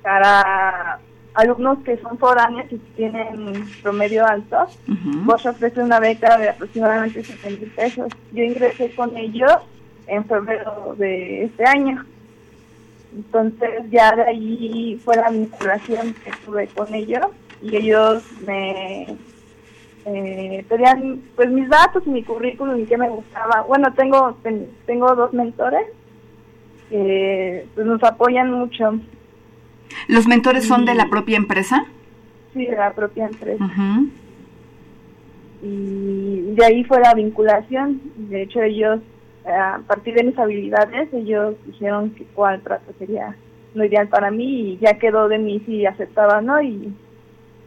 para alumnos que son foráneos y tienen promedio alto. Uh -huh. Bosch ofrece una beca de aproximadamente 70 mil pesos. Yo ingresé con ellos en febrero de este año. Entonces ya de ahí fue la vinculación que tuve con ellos y ellos me eh, pedían pues mis datos y mi currículum y qué me gustaba. Bueno, tengo ten, tengo dos mentores que pues nos apoyan mucho.
¿Los mentores y, son de la propia empresa?
Sí, de la propia empresa. Uh -huh. Y de ahí fue la vinculación. De hecho, ellos, a partir de mis habilidades, ellos dijeron que cuál trato sería lo ideal para mí y ya quedó de mí si aceptaba no. Y,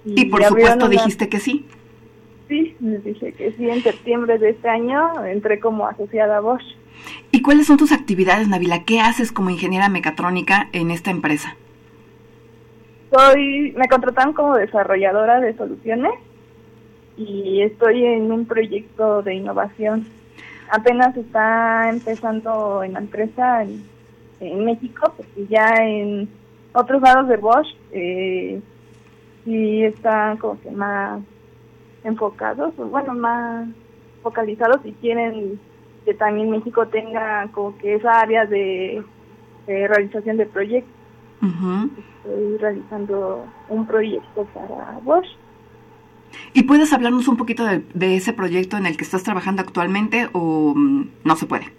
y, y por supuesto una... dijiste que sí.
Sí, les dije que sí, en septiembre de este año entré como asociada a Bosch.
¿Y cuáles son tus actividades, Navila? ¿Qué haces como ingeniera mecatrónica en esta empresa?
Soy, me contrataron como desarrolladora de soluciones. y estoy en un proyecto de innovación. Apenas está empezando en la empresa en, México, porque ya en otros lados de Bosch eh, sí están como que más enfocados, bueno, más focalizados y quieren que también México tenga como que esa área de, realización de proyectos. Estoy realizando un proyecto para Bosch
¿Y puedes hablarnos un poquito de, ese proyecto en el que estás trabajando actualmente o mm, no se puede?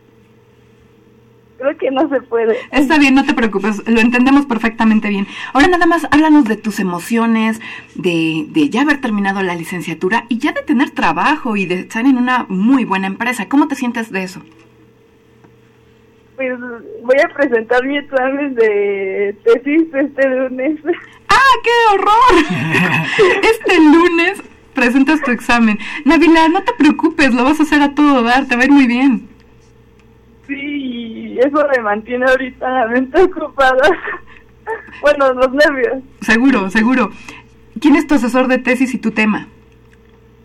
Creo que no se puede.
Está bien, no te preocupes, lo entendemos perfectamente bien. Ahora nada más háblanos de tus emociones, de, de ya haber terminado la licenciatura y ya de tener trabajo y de estar en una muy buena empresa. ¿Cómo te sientes de eso?
Pues voy a presentar mi examen de tesis este lunes. <laughs>
¡Ah, qué horror! <laughs> Este lunes presentas tu examen. Navila, no te preocupes, lo vas a hacer a todo dar, te va a ir muy bien.
Sí, eso me mantiene ahorita la mente ocupada. <laughs> bueno, los nervios.
Seguro, seguro. ¿Quién es tu asesor de tesis y tu tema?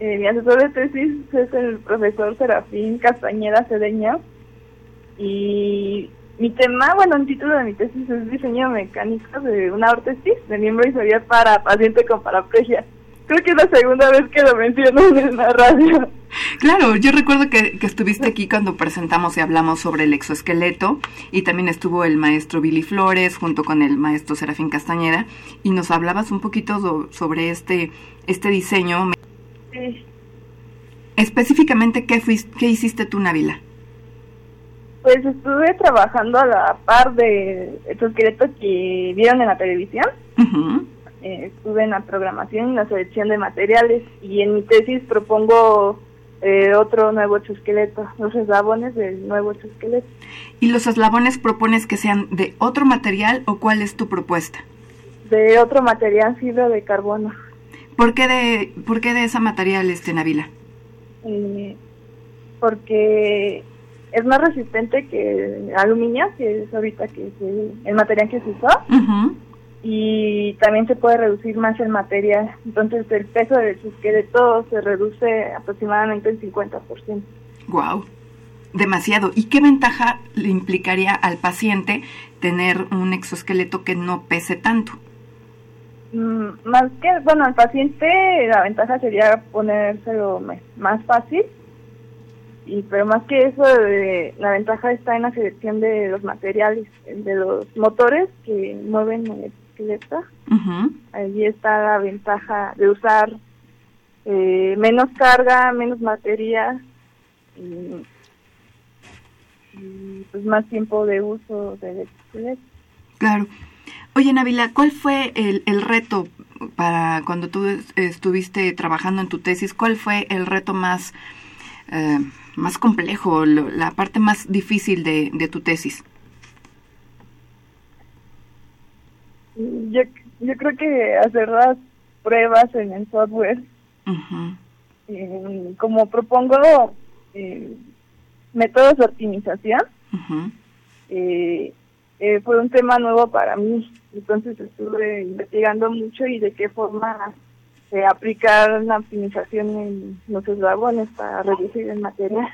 Eh, mi asesor de tesis es el profesor Serafín Castañeda Cedeña. Y mi tema, bueno, el título de mi tesis es diseño mecánico de una órtesis de miembro inferior para paciente con paraplegia. Creo que es la segunda vez que lo menciono en la radio.
Claro, yo recuerdo que, estuviste aquí cuando presentamos y hablamos sobre el exoesqueleto y también estuvo el maestro Billy Flores junto con el maestro Serafín Castañeda y nos hablabas un poquito sobre este, este diseño. Sí. Específicamente, ¿qué, fuiste, ¿qué hiciste tú, Navila?
Pues estuve trabajando a la par de exoesqueletos que vieron en la televisión. Eh, estuve en la programación y la selección de materiales y en mi tesis propongo eh, otro nuevo exoesqueleto, los eslabones del nuevo exoesqueleto.
¿Y los eslabones propones que sean de otro material o cuál es tu propuesta?
De otro material, fibra de carbono.
¿Por qué de, por qué de ese material, este, Navila?
Eh, porque es más resistente que aluminio, que es ahorita que es el, material que se usó. Y también se puede reducir más el material. Entonces el peso del esqueleto se reduce aproximadamente el 50%.
Wow, demasiado. ¿Y qué ventaja le implicaría al paciente tener un exoesqueleto que no pese tanto?
Mm, más que, bueno, al paciente la ventaja sería ponérselo más fácil y pero más que eso la ventaja está en la selección de los materiales de los motores que mueven el esqueleto. Allí está la ventaja de usar eh, menos carga menos materia y, pues más tiempo de uso del esqueleto.
Claro. Oye Navila cuál fue el, el reto para cuando tú estuviste trabajando en tu tesis cuál fue el reto más eh, más complejo, la parte más difícil de, de tu tesis?
Yo, yo creo que hacer las pruebas en el software, eh, como propongo eh, métodos de optimización, eh, fue un tema nuevo para mí. Entonces estuve investigando mucho y de qué forma eh, aplicar la optimización en los eslabones para reducir el material.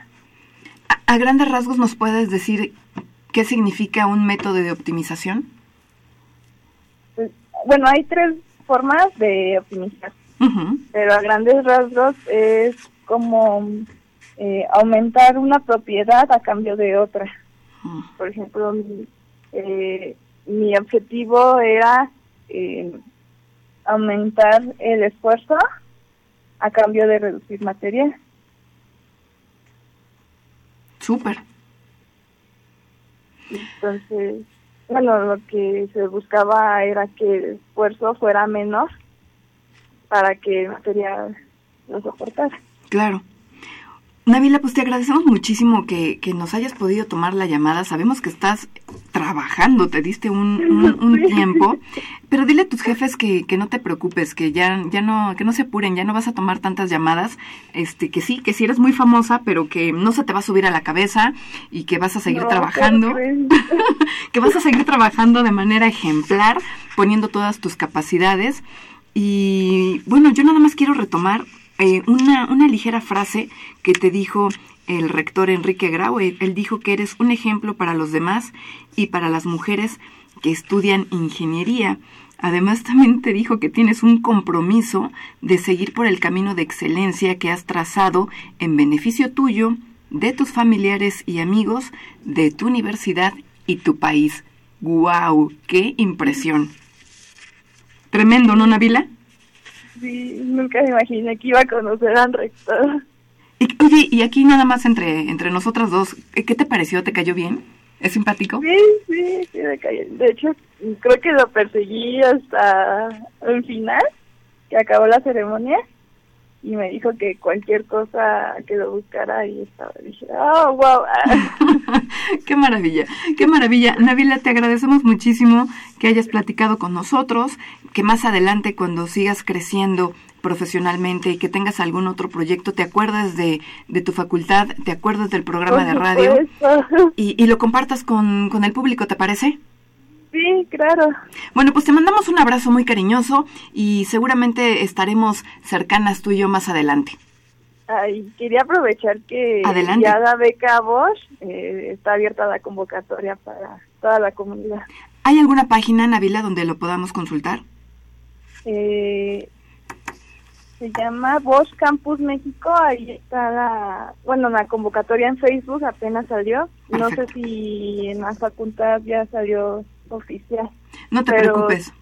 A, grandes rasgos, ¿nos puedes decir qué significa un método de optimización?
Pues, bueno, hay tres formas de optimizar, pero a grandes rasgos es como eh, aumentar una propiedad a cambio de otra. Por ejemplo, mi, eh, mi objetivo era eh, aumentar el esfuerzo a cambio de reducir material.
Súper.
Entonces, bueno, lo que se buscaba era que el esfuerzo fuera menor para que el material lo soportara.
Claro. Navila, pues te agradecemos muchísimo que, que, nos hayas podido tomar la llamada. Sabemos que estás trabajando, te diste un, un, tiempo, pero dile a tus jefes que, que, no te preocupes, que ya, ya no, que no se apuren, ya no vas a tomar tantas llamadas, este, que sí, que sí eres muy famosa, pero que no se te va a subir a la cabeza y que vas a seguir trabajando, <laughs> que vas a seguir trabajando de manera ejemplar, poniendo todas tus capacidades. Y bueno, yo nada más quiero retomar eh, una, una ligera frase que te dijo el rector Enrique Grau. Él dijo que eres un ejemplo para los demás y para las mujeres que estudian ingeniería. Además, también te dijo que tienes un compromiso de seguir por el camino de excelencia que has trazado en beneficio tuyo, de tus familiares y amigos, de tu universidad y tu país. ¡Guau! ¡Qué impresión! Tremendo, ¿no, Navila?
Sí, nunca me imaginé que iba a conocer al rector.
Y, oye, y aquí nada más entre, entre nosotras dos, ¿qué te pareció? ¿Te cayó bien? ¿Es simpático?
Sí, sí, sí me cayó. De hecho, creo que lo perseguí hasta el final, que acabó la ceremonia y me dijo que cualquier cosa que lo buscara y estaba. Dije, oh, wow. <laughs> <laughs>
qué maravilla, qué maravilla. Navila, te agradecemos muchísimo que hayas platicado con nosotros, que más adelante cuando sigas creciendo profesionalmente y que tengas algún otro proyecto, te acuerdas de, de tu facultad, te acuerdas del programa de radio y, y, lo compartas con, con el público, ¿te parece?
Sí, claro.
Bueno, pues te mandamos un abrazo muy cariñoso y seguramente estaremos cercanas tú y yo más adelante.
Ay, quería aprovechar que
Adelante.
ya la beca Bosch eh, está abierta la convocatoria para toda la comunidad.
¿Hay alguna página, Navila, donde lo podamos consultar?
Eh, se llama Bosch Campus México, ahí está la, bueno, la convocatoria en Facebook apenas salió, no sé si en la facultad ya salió oficial.
No te
Pero-
preocupes.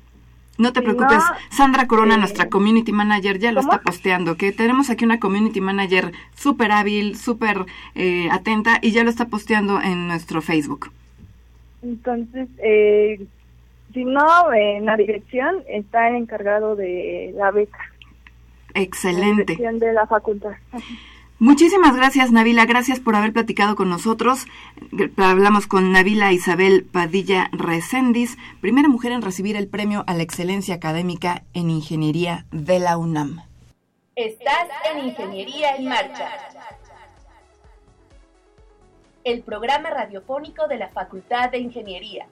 No te
si
preocupes.
no,
Sandra Corona,
eh,
nuestra community manager, ya lo
¿cómo?
está posteando. Que tenemos aquí una community manager súper hábil, súper eh, atenta y ya lo está posteando en nuestro Facebook.
Entonces, eh, si no, en la dirección está el encargado de la beca. La
Excelente.
dirección de la facultad.
Muchísimas gracias, Navila. Gracias por haber platicado con nosotros. Hablamos con Navila Isabel Padilla Recendis, primera mujer en recibir el premio a la excelencia académica en ingeniería de la UNAM.
Estás en Ingeniería en Marcha. El programa radiofónico de la Facultad de Ingeniería.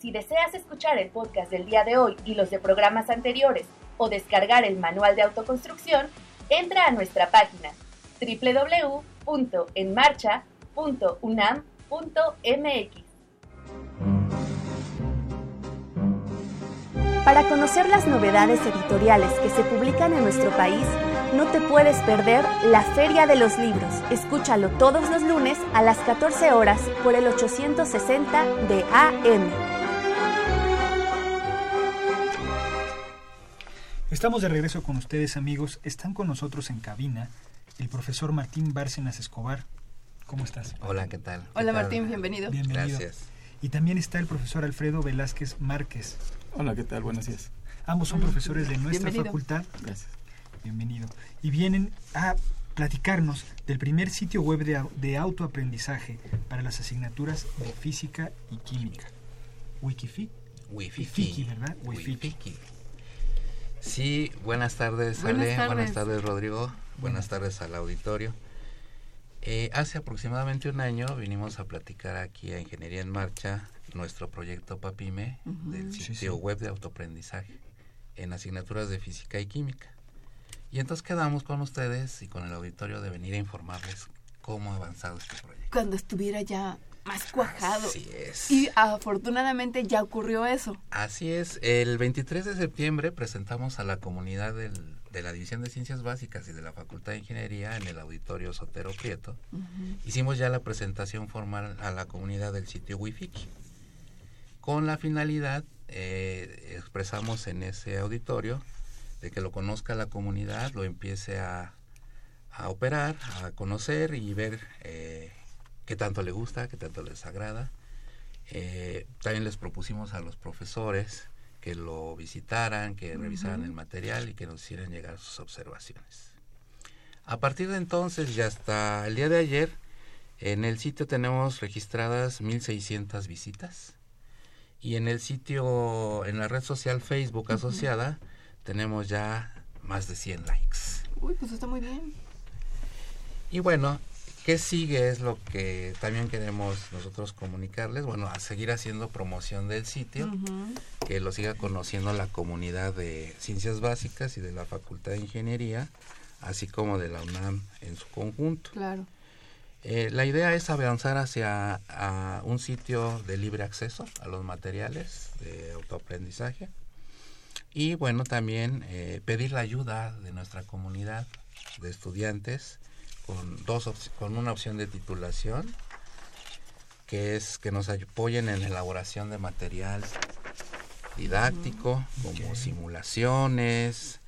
Si deseas escuchar el podcast del día de hoy y los de programas anteriores o descargar el manual de autoconstrucción, entra a nuestra página www.enmarcha.unam.mx.
Para conocer las novedades editoriales que se publican en nuestro país, no te puedes perder la Feria de los Libros. Escúchalo todos los lunes a las 14 horas por el 860 de AM.
Estamos de regreso con ustedes, amigos. Están con nosotros en cabina el profesor Martín Bárcenas Escobar. ¿Cómo estás?
Hola, ¿qué tal?
Hola
¿Qué tal?
Martín, bienvenido.
Bienvenido.
Gracias.
Y también está el profesor Alfredo Velázquez Márquez.
Hola, ¿qué tal? Buenos días.
Ambos son profesores de nuestra
Bienvenido.
facultad.
Gracias.
Bienvenido. Y vienen a platicarnos del primer sitio web de, au- de autoaprendizaje para las asignaturas de física y química. Wikifi.
Wifiki,
¿verdad? Wifiki.
Sí, buenas tardes,
Buenas
Ale.
tardes.
Buenas tardes, Rodrigo. Buenas tardes al auditorio. Eh, hace aproximadamente un año vinimos a platicar aquí a Ingeniería en Marcha nuestro proyecto PAPIME del
Sí,
sitio
sí.
web de autoaprendizaje en asignaturas de física y química. Y entonces quedamos con ustedes y con el auditorio de venir a informarles cómo ha avanzado este proyecto.
Cuando estuviera ya más cuajado.
Así es.
Y afortunadamente ya ocurrió eso.
Así es, el 23 de septiembre presentamos a la comunidad del- de la División de Ciencias Básicas y de la Facultad de Ingeniería en el Auditorio Sotero Prieto. Hicimos ya la presentación formal a la comunidad del sitio Wifiki. Con la finalidad, eh, expresamos en ese auditorio de que lo conozca la comunidad, lo empiece a, a operar, a conocer y ver eh, qué tanto le gusta, qué tanto les agrada. Eh, también les propusimos a los profesores que lo visitaran, que revisaran el material y que nos hicieran llegar sus observaciones. A partir de entonces y hasta el día de ayer, en el sitio tenemos registradas 1.600 visitas y en el sitio, en la red social Facebook asociada, tenemos ya más de 100 likes.
Uy, pues está muy bien.
Y bueno, ¿qué sigue? Es lo que también queremos nosotros comunicarles. Bueno, a seguir haciendo promoción del sitio, que lo siga conociendo la comunidad de ciencias básicas y de la Facultad de Ingeniería así como de la UNAM en su conjunto.
Claro.
Eh, la idea es avanzar hacia un sitio de libre acceso a los materiales de autoaprendizaje y bueno también eh, pedir la ayuda de nuestra comunidad de estudiantes con dos con una opción de titulación que es que nos apoyen en la elaboración de material didáctico como simulaciones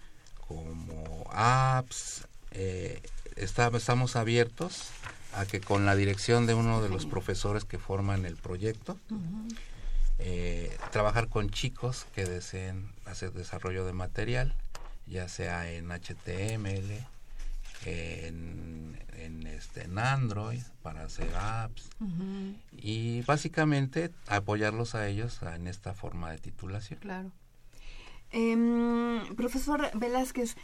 como apps eh, estamos abiertos a que con la dirección de uno de los profesores que forman el proyecto, eh, trabajar con chicos que deseen hacer desarrollo de material, ya sea en HTML, en, en, este, en Android, para hacer apps, y básicamente apoyarlos a ellos en esta forma de titulación.
Claro. Em, profesor Velázquez,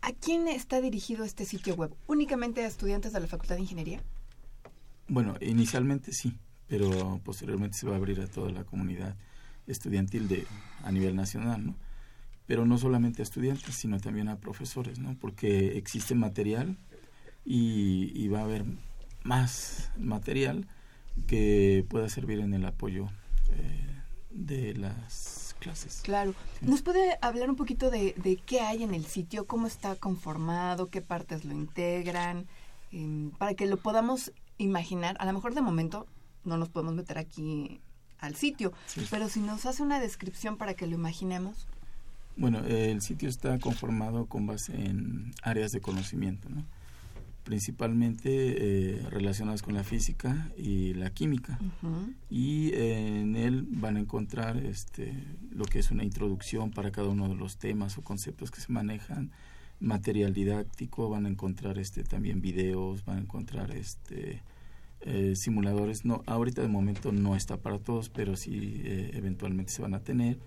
¿A quién está dirigido este sitio web? ¿Únicamente a estudiantes de la Facultad de Ingeniería?
Bueno, inicialmente sí, pero posteriormente se va a abrir a toda la comunidad estudiantil de a nivel nacional, ¿no? Pero no solamente a estudiantes, sino también a profesores, ¿no? Porque existe material y, va a haber más material que pueda servir en el apoyo eh, de las clases.
Claro. ¿Nos puede hablar un poquito de, qué hay en el sitio, cómo está conformado, qué partes lo integran, em, para que lo podamos imaginar? A lo mejor de momento no nos podemos meter aquí al sitio, pero si nos hace una descripción para que lo imaginemos.
Bueno, el sitio está conformado con base en áreas de conocimiento, ¿no? principalmente eh, relacionadas con la física y la química. Y en él van a encontrar este, lo que es una introducción para cada uno de los temas o conceptos que se manejan, material didáctico, van a encontrar este, también videos, van a encontrar este, eh, simuladores no ahorita de momento no está para todos pero sí eh, eventualmente se van a tener.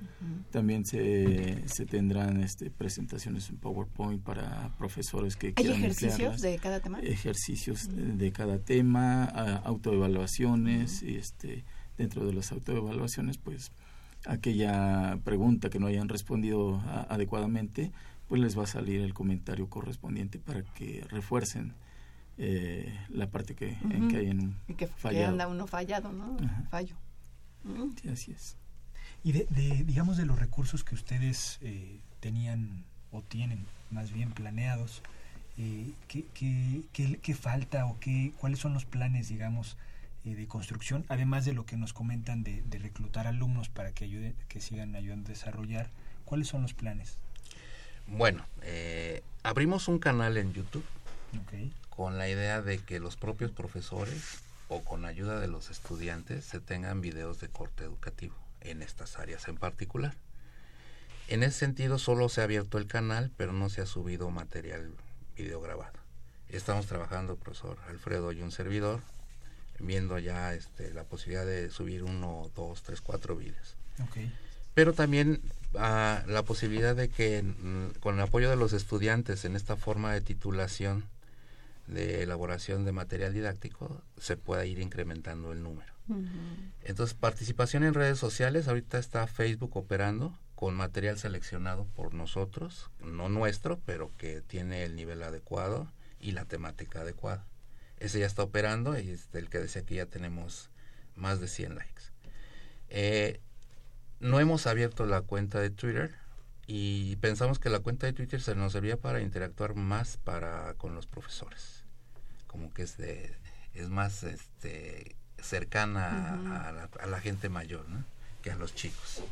También se, se tendrán este presentaciones en PowerPoint para profesores que
¿Hay ejercicios de cada tema
ejercicios de, cada tema autoevaluaciones y este dentro de las autoevaluaciones pues aquella pregunta que no hayan respondido adecuadamente pues les va a salir el comentario correspondiente para que refuercen eh, la parte que, en que hay en
y que, anda uno fallado, ¿no? Fallo.
Sí, así es.
Y de, digamos, de los recursos que ustedes eh, tenían o tienen más bien planeados, eh, ¿qué, qué, qué, falta o qué, cuáles son los planes, digamos, eh, de construcción, además de lo que nos comentan de, de reclutar alumnos para que, ayuden, que sigan ayudando a desarrollar? ¿Cuáles son los planes?
Bueno, abrimos un canal en YouTube.
Okay
con la idea de que los propios profesores o con ayuda de los estudiantes se tengan videos de corte educativo en estas áreas en particular. En ese sentido solo se ha abierto el canal, pero no se ha subido material video grabado. Estamos trabajando, profesor Alfredo y un servidor, viendo ya este, la posibilidad de subir uno, dos, tres, cuatro videos. Pero también ah, la posibilidad de que mm, con el apoyo de los estudiantes en esta forma de titulación de elaboración de material didáctico se pueda ir incrementando el número. Entonces, participación en redes sociales, ahorita está Facebook operando con material seleccionado por nosotros, no nuestro, pero que tiene el nivel adecuado y la temática adecuada. Ese ya está operando y es el que decía que ya tenemos más de 100 likes. Eh, no hemos abierto la cuenta de Twitter y pensamos que la cuenta de Twitter se nos servía para interactuar más para con los profesores. Como que es de, es más este cercana a, la, gente mayor ¿no? que a los chicos.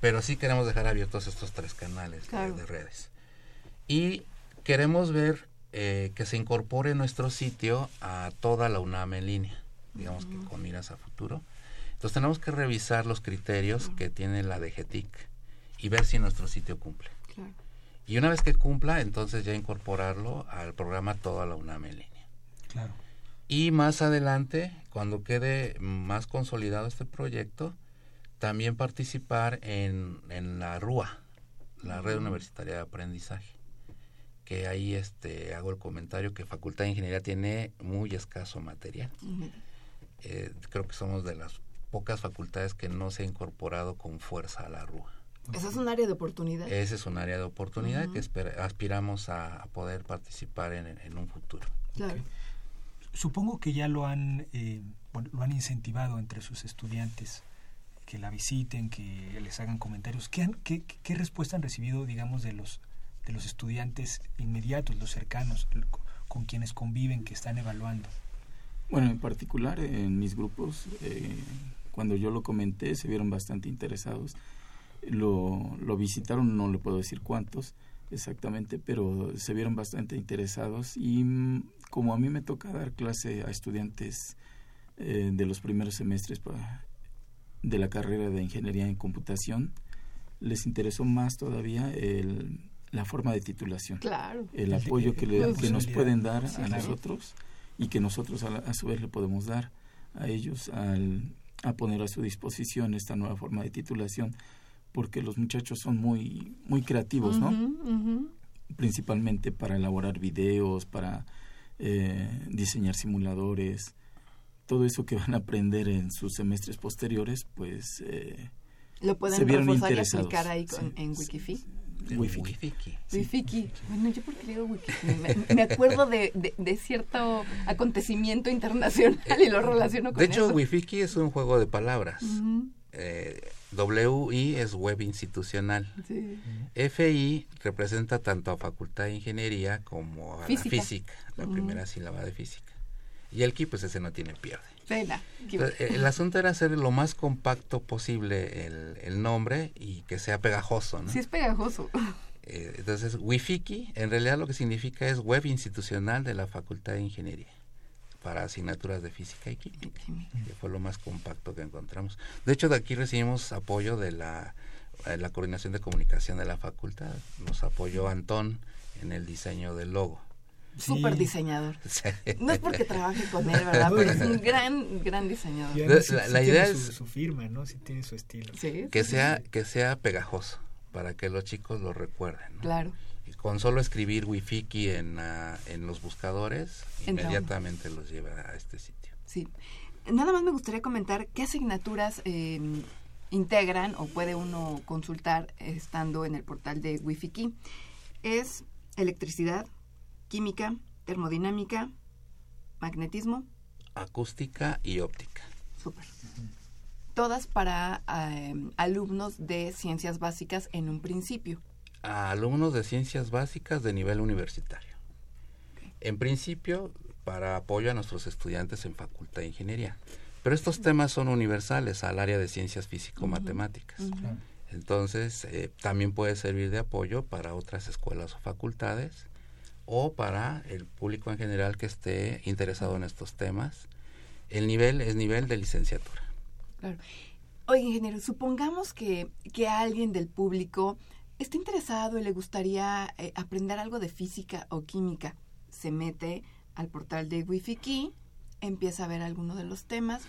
Pero sí queremos dejar abiertos estos tres canales de, redes. Y queremos ver eh, que se incorpore nuestro sitio a toda la UNAM en línea digamos que con miras a futuro. Entonces tenemos que revisar los criterios que tiene la DGTIC y ver si nuestro sitio cumple. Y una vez que cumpla entonces ya incorporarlo al programa toda la UNAM en línea. Y más adelante, cuando quede más consolidado este proyecto, también participar en, en la RUA, la Red Universitaria de Aprendizaje, que ahí este, hago el comentario que Facultad de Ingeniería tiene muy escaso material. Eh, creo que somos de las pocas facultades que no se ha incorporado con fuerza a la RUA.
Esa es un área de oportunidad.
Ese es un área de oportunidad que aspiramos a, poder participar en, un futuro.
Claro.
Supongo que ya lo han, eh, lo han incentivado entre sus estudiantes, que la visiten, que les hagan comentarios. ¿Qué, qué, qué respuesta han recibido, digamos, de los, de los estudiantes inmediatos, los cercanos, con quienes conviven, que están evaluando?
Bueno, en particular en mis grupos, eh, cuando yo lo comenté, se vieron bastante interesados. Lo, lo visitaron, no le puedo decir cuántos exactamente, pero se vieron bastante interesados y mm, como a mí me toca dar clase a estudiantes eh, de los primeros semestres de la carrera de ingeniería en computación, les interesó más todavía el, la forma de titulación,
claro.
el apoyo que, le, que nos pueden dar a nosotros y que nosotros a, su vez le podemos dar a ellos al, a poner a su disposición esta nueva forma de titulación porque los muchachos son muy muy creativos no principalmente para elaborar videos para eh, diseñar simuladores todo eso que van a aprender en sus semestres posteriores pues eh,
lo pueden se vieron interesados. y aplicar ahí en Wikifi
Wifiki.
Wifiki. Bueno, yo porque digo Wifiki. Me, acuerdo de, de, cierto acontecimiento internacional y lo relaciono con
De hecho, Wifiki es un juego de palabras. Eh, WI es web institucional. FI representa tanto a Facultad de Ingeniería como a física. la física, la primera sílaba de física. Y el KI, pues ese no tiene pierde. el asunto era hacer lo más compacto posible el, nombre y que sea pegajoso, ¿no?
Sí, es pegajoso.
Eh, entonces, Wifiki, en realidad lo que significa es Web Institucional de la Facultad de Ingeniería para asignaturas de física y química, que fue lo más compacto que encontramos. De hecho, de aquí recibimos apoyo de la, de la Coordinación de Comunicación de la Facultad. Nos apoyó Antón en el diseño del logo.
Súper diseñador. <laughs> No es porque trabaje con él, ¿verdad? <laughs> Pero es un gran, gran diseñador.
la, idea es... Su, firma, ¿no? Si tiene su estilo.
que, sea, que sea pegajoso, para que los chicos lo recuerden.
Claro.
Con solo escribir Wifiki en, uh, en los buscadores, inmediatamente los lleva a este sitio.
Sí. Nada más me gustaría comentar qué asignaturas eh, integran o puede uno consultar estando en el portal de Wifiki. Es electricidad, química, termodinámica, magnetismo.
Acústica y óptica.
Súper. Todas para em, alumnos de ciencias básicas en un principio.
A alumnos de ciencias básicas de nivel universitario. En principio, para apoyo a nuestros estudiantes en Facultad de Ingeniería. Pero estos temas son universales al área de ciencias físico-matemáticas. Entonces, eh, también puede servir de apoyo para otras escuelas o facultades o para el público en general que esté interesado en estos temas. El nivel es nivel de licenciatura.
Claro. Oye, ingeniero, supongamos que, que alguien del público está interesado y le gustaría eh, aprender algo de física o química. Se mete al portal de Wifiki, empieza a ver alguno de los temas,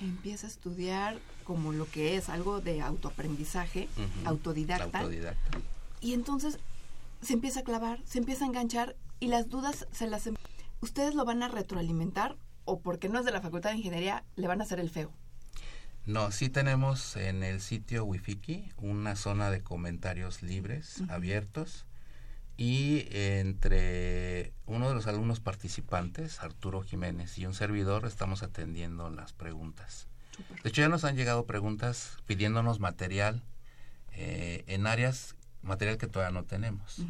empieza a estudiar como lo que es algo de autoaprendizaje, autodidacta.
autodidacta.
Y entonces se empieza a clavar, se empieza a enganchar y las dudas se las... Em-, ¿Ustedes lo van a retroalimentar o porque no es de la Facultad de Ingeniería le van a hacer el feo?
No, sí tenemos en el sitio Wifiki una zona de comentarios libres, abiertos, y entre uno de los alumnos participantes, Arturo Jiménez, y un servidor estamos atendiendo las preguntas. De hecho, ya nos han llegado preguntas pidiéndonos material eh, en áreas material que todavía no tenemos.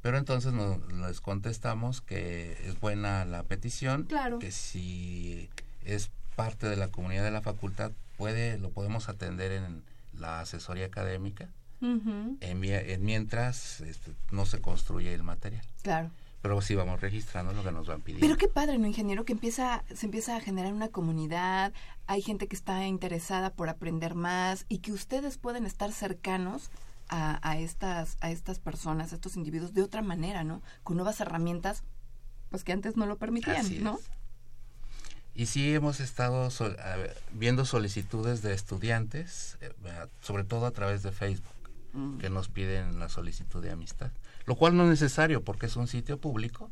Pero entonces nos, les contestamos que es buena la petición, que si es parte de la comunidad de la facultad, puede lo podemos atender en la asesoría académica, en, mientras este, no se construye el material.
Claro.
Pero sí vamos registrando lo que nos van pidiendo.
Pero qué padre, ¿no, ingeniero? Que empieza, se empieza a generar una comunidad, hay gente que está interesada por aprender más y que ustedes pueden estar cercanos a, estas, a estas personas, a estos individuos de otra manera, ¿no? Con nuevas herramientas, pues que antes no lo permitían, ¿no?
Y sí hemos estado viendo solicitudes de estudiantes, eh, sobre todo a través de Facebook, mm. que nos piden la solicitud de amistad. Lo cual no es necesario porque es un sitio público.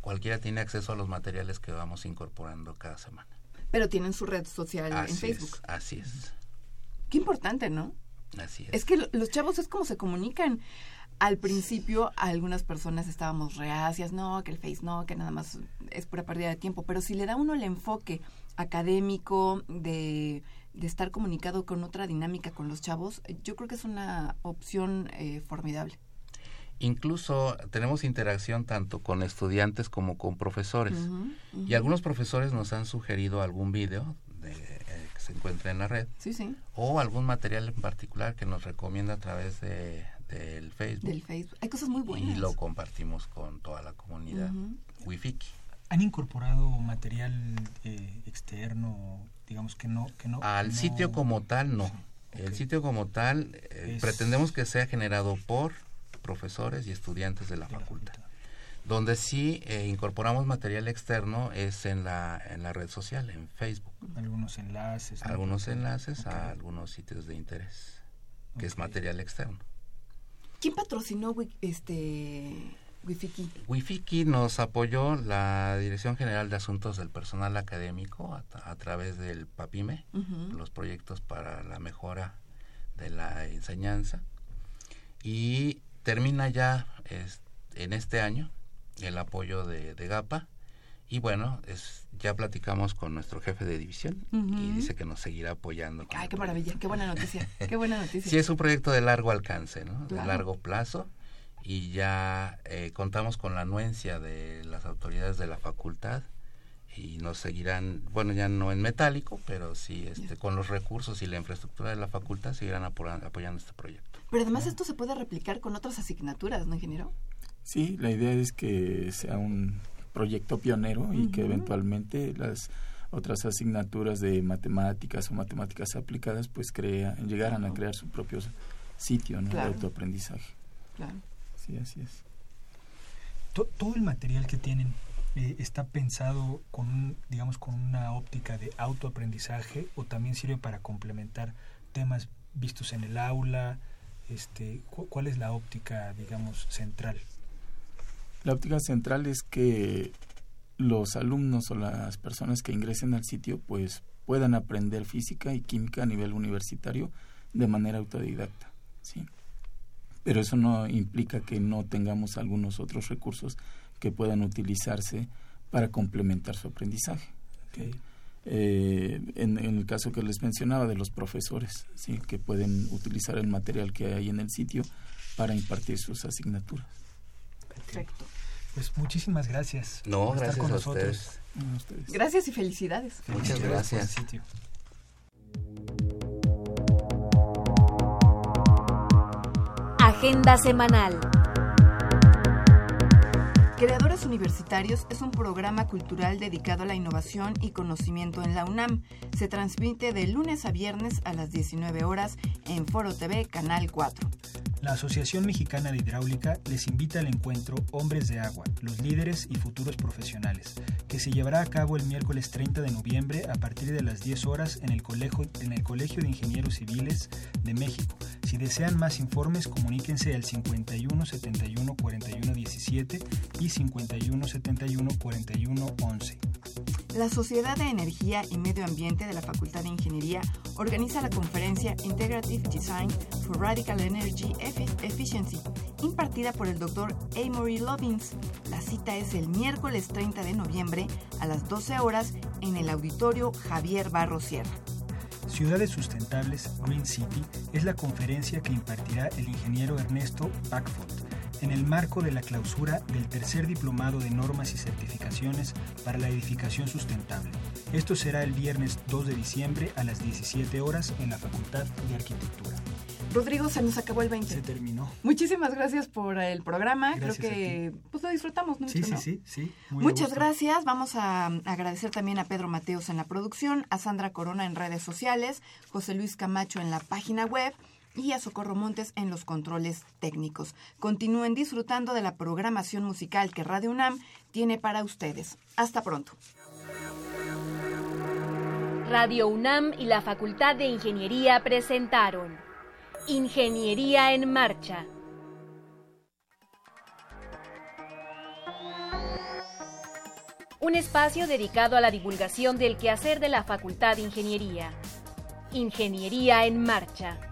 Cualquiera tiene acceso a los materiales que vamos incorporando cada semana.
Pero tienen su red social en Facebook.
así es.
Qué importante, ¿no?
Así es.
Es que los chavos es como se comunican. Al principio algunas personas estábamos reacias, no, que el Face no, que nada más es pura pérdida de tiempo, pero si le da uno el enfoque académico de, de estar comunicado con otra dinámica con los chavos, yo creo que es una opción eh, formidable.
Incluso tenemos interacción tanto con estudiantes como con profesores. Y algunos profesores nos han sugerido algún video de, eh, que se encuentra en la red.
Sí, sí.
O algún material en particular que nos recomienda a través de, del Facebook.
Del Facebook. Hay cosas muy buenas.
Y lo compartimos con toda la comunidad Wi-Fi.
¿Han incorporado material eh, externo, digamos que no? Que no
Al
no-
sitio como tal, no.
Sí,
El sitio como tal eh,
Es-
pretendemos que sea generado por profesores y estudiantes de la
de la
facultad. Donde sí eh, incorporamos material externo es en la, en la red social, en Facebook.
Algunos enlaces. ¿no?
Algunos enlaces a algunos sitios de interés, que es material externo.
¿Quién patrocinó este Wifiki?
Wifiki nos apoyó la Dirección General de Asuntos del Personal Académico a, a través del PAPIME, los proyectos para la mejora de la enseñanza. Y termina ya es- en este año el apoyo de, de GAPA. Y bueno, es, ya platicamos con nuestro jefe de división y dice que nos seguirá apoyando.
Ay, qué maravilla, qué buena noticia, <laughs> qué buena noticia.
Sí, es un proyecto de largo alcance, ¿no?
Claro.
De largo plazo. Y ya eh, contamos con la anuencia de las autoridades de la facultad y nos seguirán, bueno, ya no en metálico, pero sí este, con los recursos y la infraestructura de la facultad seguirán apoyando este proyecto.
Pero además esto se puede replicar con otras asignaturas, ¿no, ingeniero?
Sí, la idea es que sea un proyecto pionero y que eventualmente las otras asignaturas de matemáticas o matemáticas aplicadas pues crea, llegaran a crear su propio sitio ¿no?
Claro.
de autoaprendizaje.
Claro.
Sí, así es.
To- todo el material que tienen eh, está pensado con un, digamos con una óptica de autoaprendizaje o también sirve para complementar temas vistos en el aula este cu- cuál es la óptica digamos central
La óptica central es que los alumnos o las personas que ingresen al sitio pues puedan aprender física y química a nivel universitario de manera autodidacta, ¿sí? Pero eso no implica que no tengamos algunos otros recursos que puedan utilizarse para complementar su aprendizaje.
Ok.
Eh, en, en el caso que les mencionaba de los profesores, ¿sí? que pueden utilizar el material que hay en el sitio para impartir sus asignaturas.
Perfecto.
pues muchísimas gracias
No,
por estar
gracias
con
a
nosotros
ustedes.
A ustedes.
Gracias y felicidades.
Muchas gracias.
sitio.
Agenda semanal.
Creadores Universitarios es un programa cultural dedicado a la innovación y conocimiento en la UNAM. Se transmite de lunes a viernes a las 19 horas en Foro TV, Canal 4.
La Asociación Mexicana de Hidráulica les invita al encuentro Hombres de Agua, los líderes y futuros profesionales, que se llevará a cabo el miércoles 30 de noviembre a partir de las 10 horas en el Colegio, de Ingenieros Civiles de México. Si desean más informes, comuníquense al 51 71 41 17 y 51 71 41 11.
La Sociedad de Energía y Medio Ambiente de la Facultad de Ingeniería organiza la conferencia Integrative Design for Radical Energy Effi- Efficiency, impartida por el Dr. Amory Lobbins. La cita es el miércoles 30 de noviembre a las 12 horas en el auditorio Javier Barro Sierra.
Ciudades Sustentables Green City es la conferencia que impartirá el ingeniero Ernesto Backfoot en el marco de la clausura del tercer diplomado de normas y certificaciones para la edificación sustentable. Esto será el viernes 2 de diciembre a las 17 horas en la Facultad de Arquitectura.
Rodrigo, se nos acabó el
Se
20.
terminó.
Muchísimas gracias por el programa.
Gracias
Creo que pues lo disfrutamos mucho.
Sí, sí,
¿no?
sí, sí.
Muchas gracias. Vamos a mm, agradecer también a Pedro Mateos en la producción, a Sandra Corona en redes sociales, José Luis Camacho en la página web y a Socorro Montes en los controles técnicos. Continúen disfrutando de la programación musical que Radio UNAM tiene para ustedes. Hasta pronto.
Radio UNAM y la Facultad de Ingeniería presentaron Ingeniería en Marcha. Un espacio dedicado a la divulgación del quehacer de la Facultad de Ingeniería. Ingeniería en Marcha.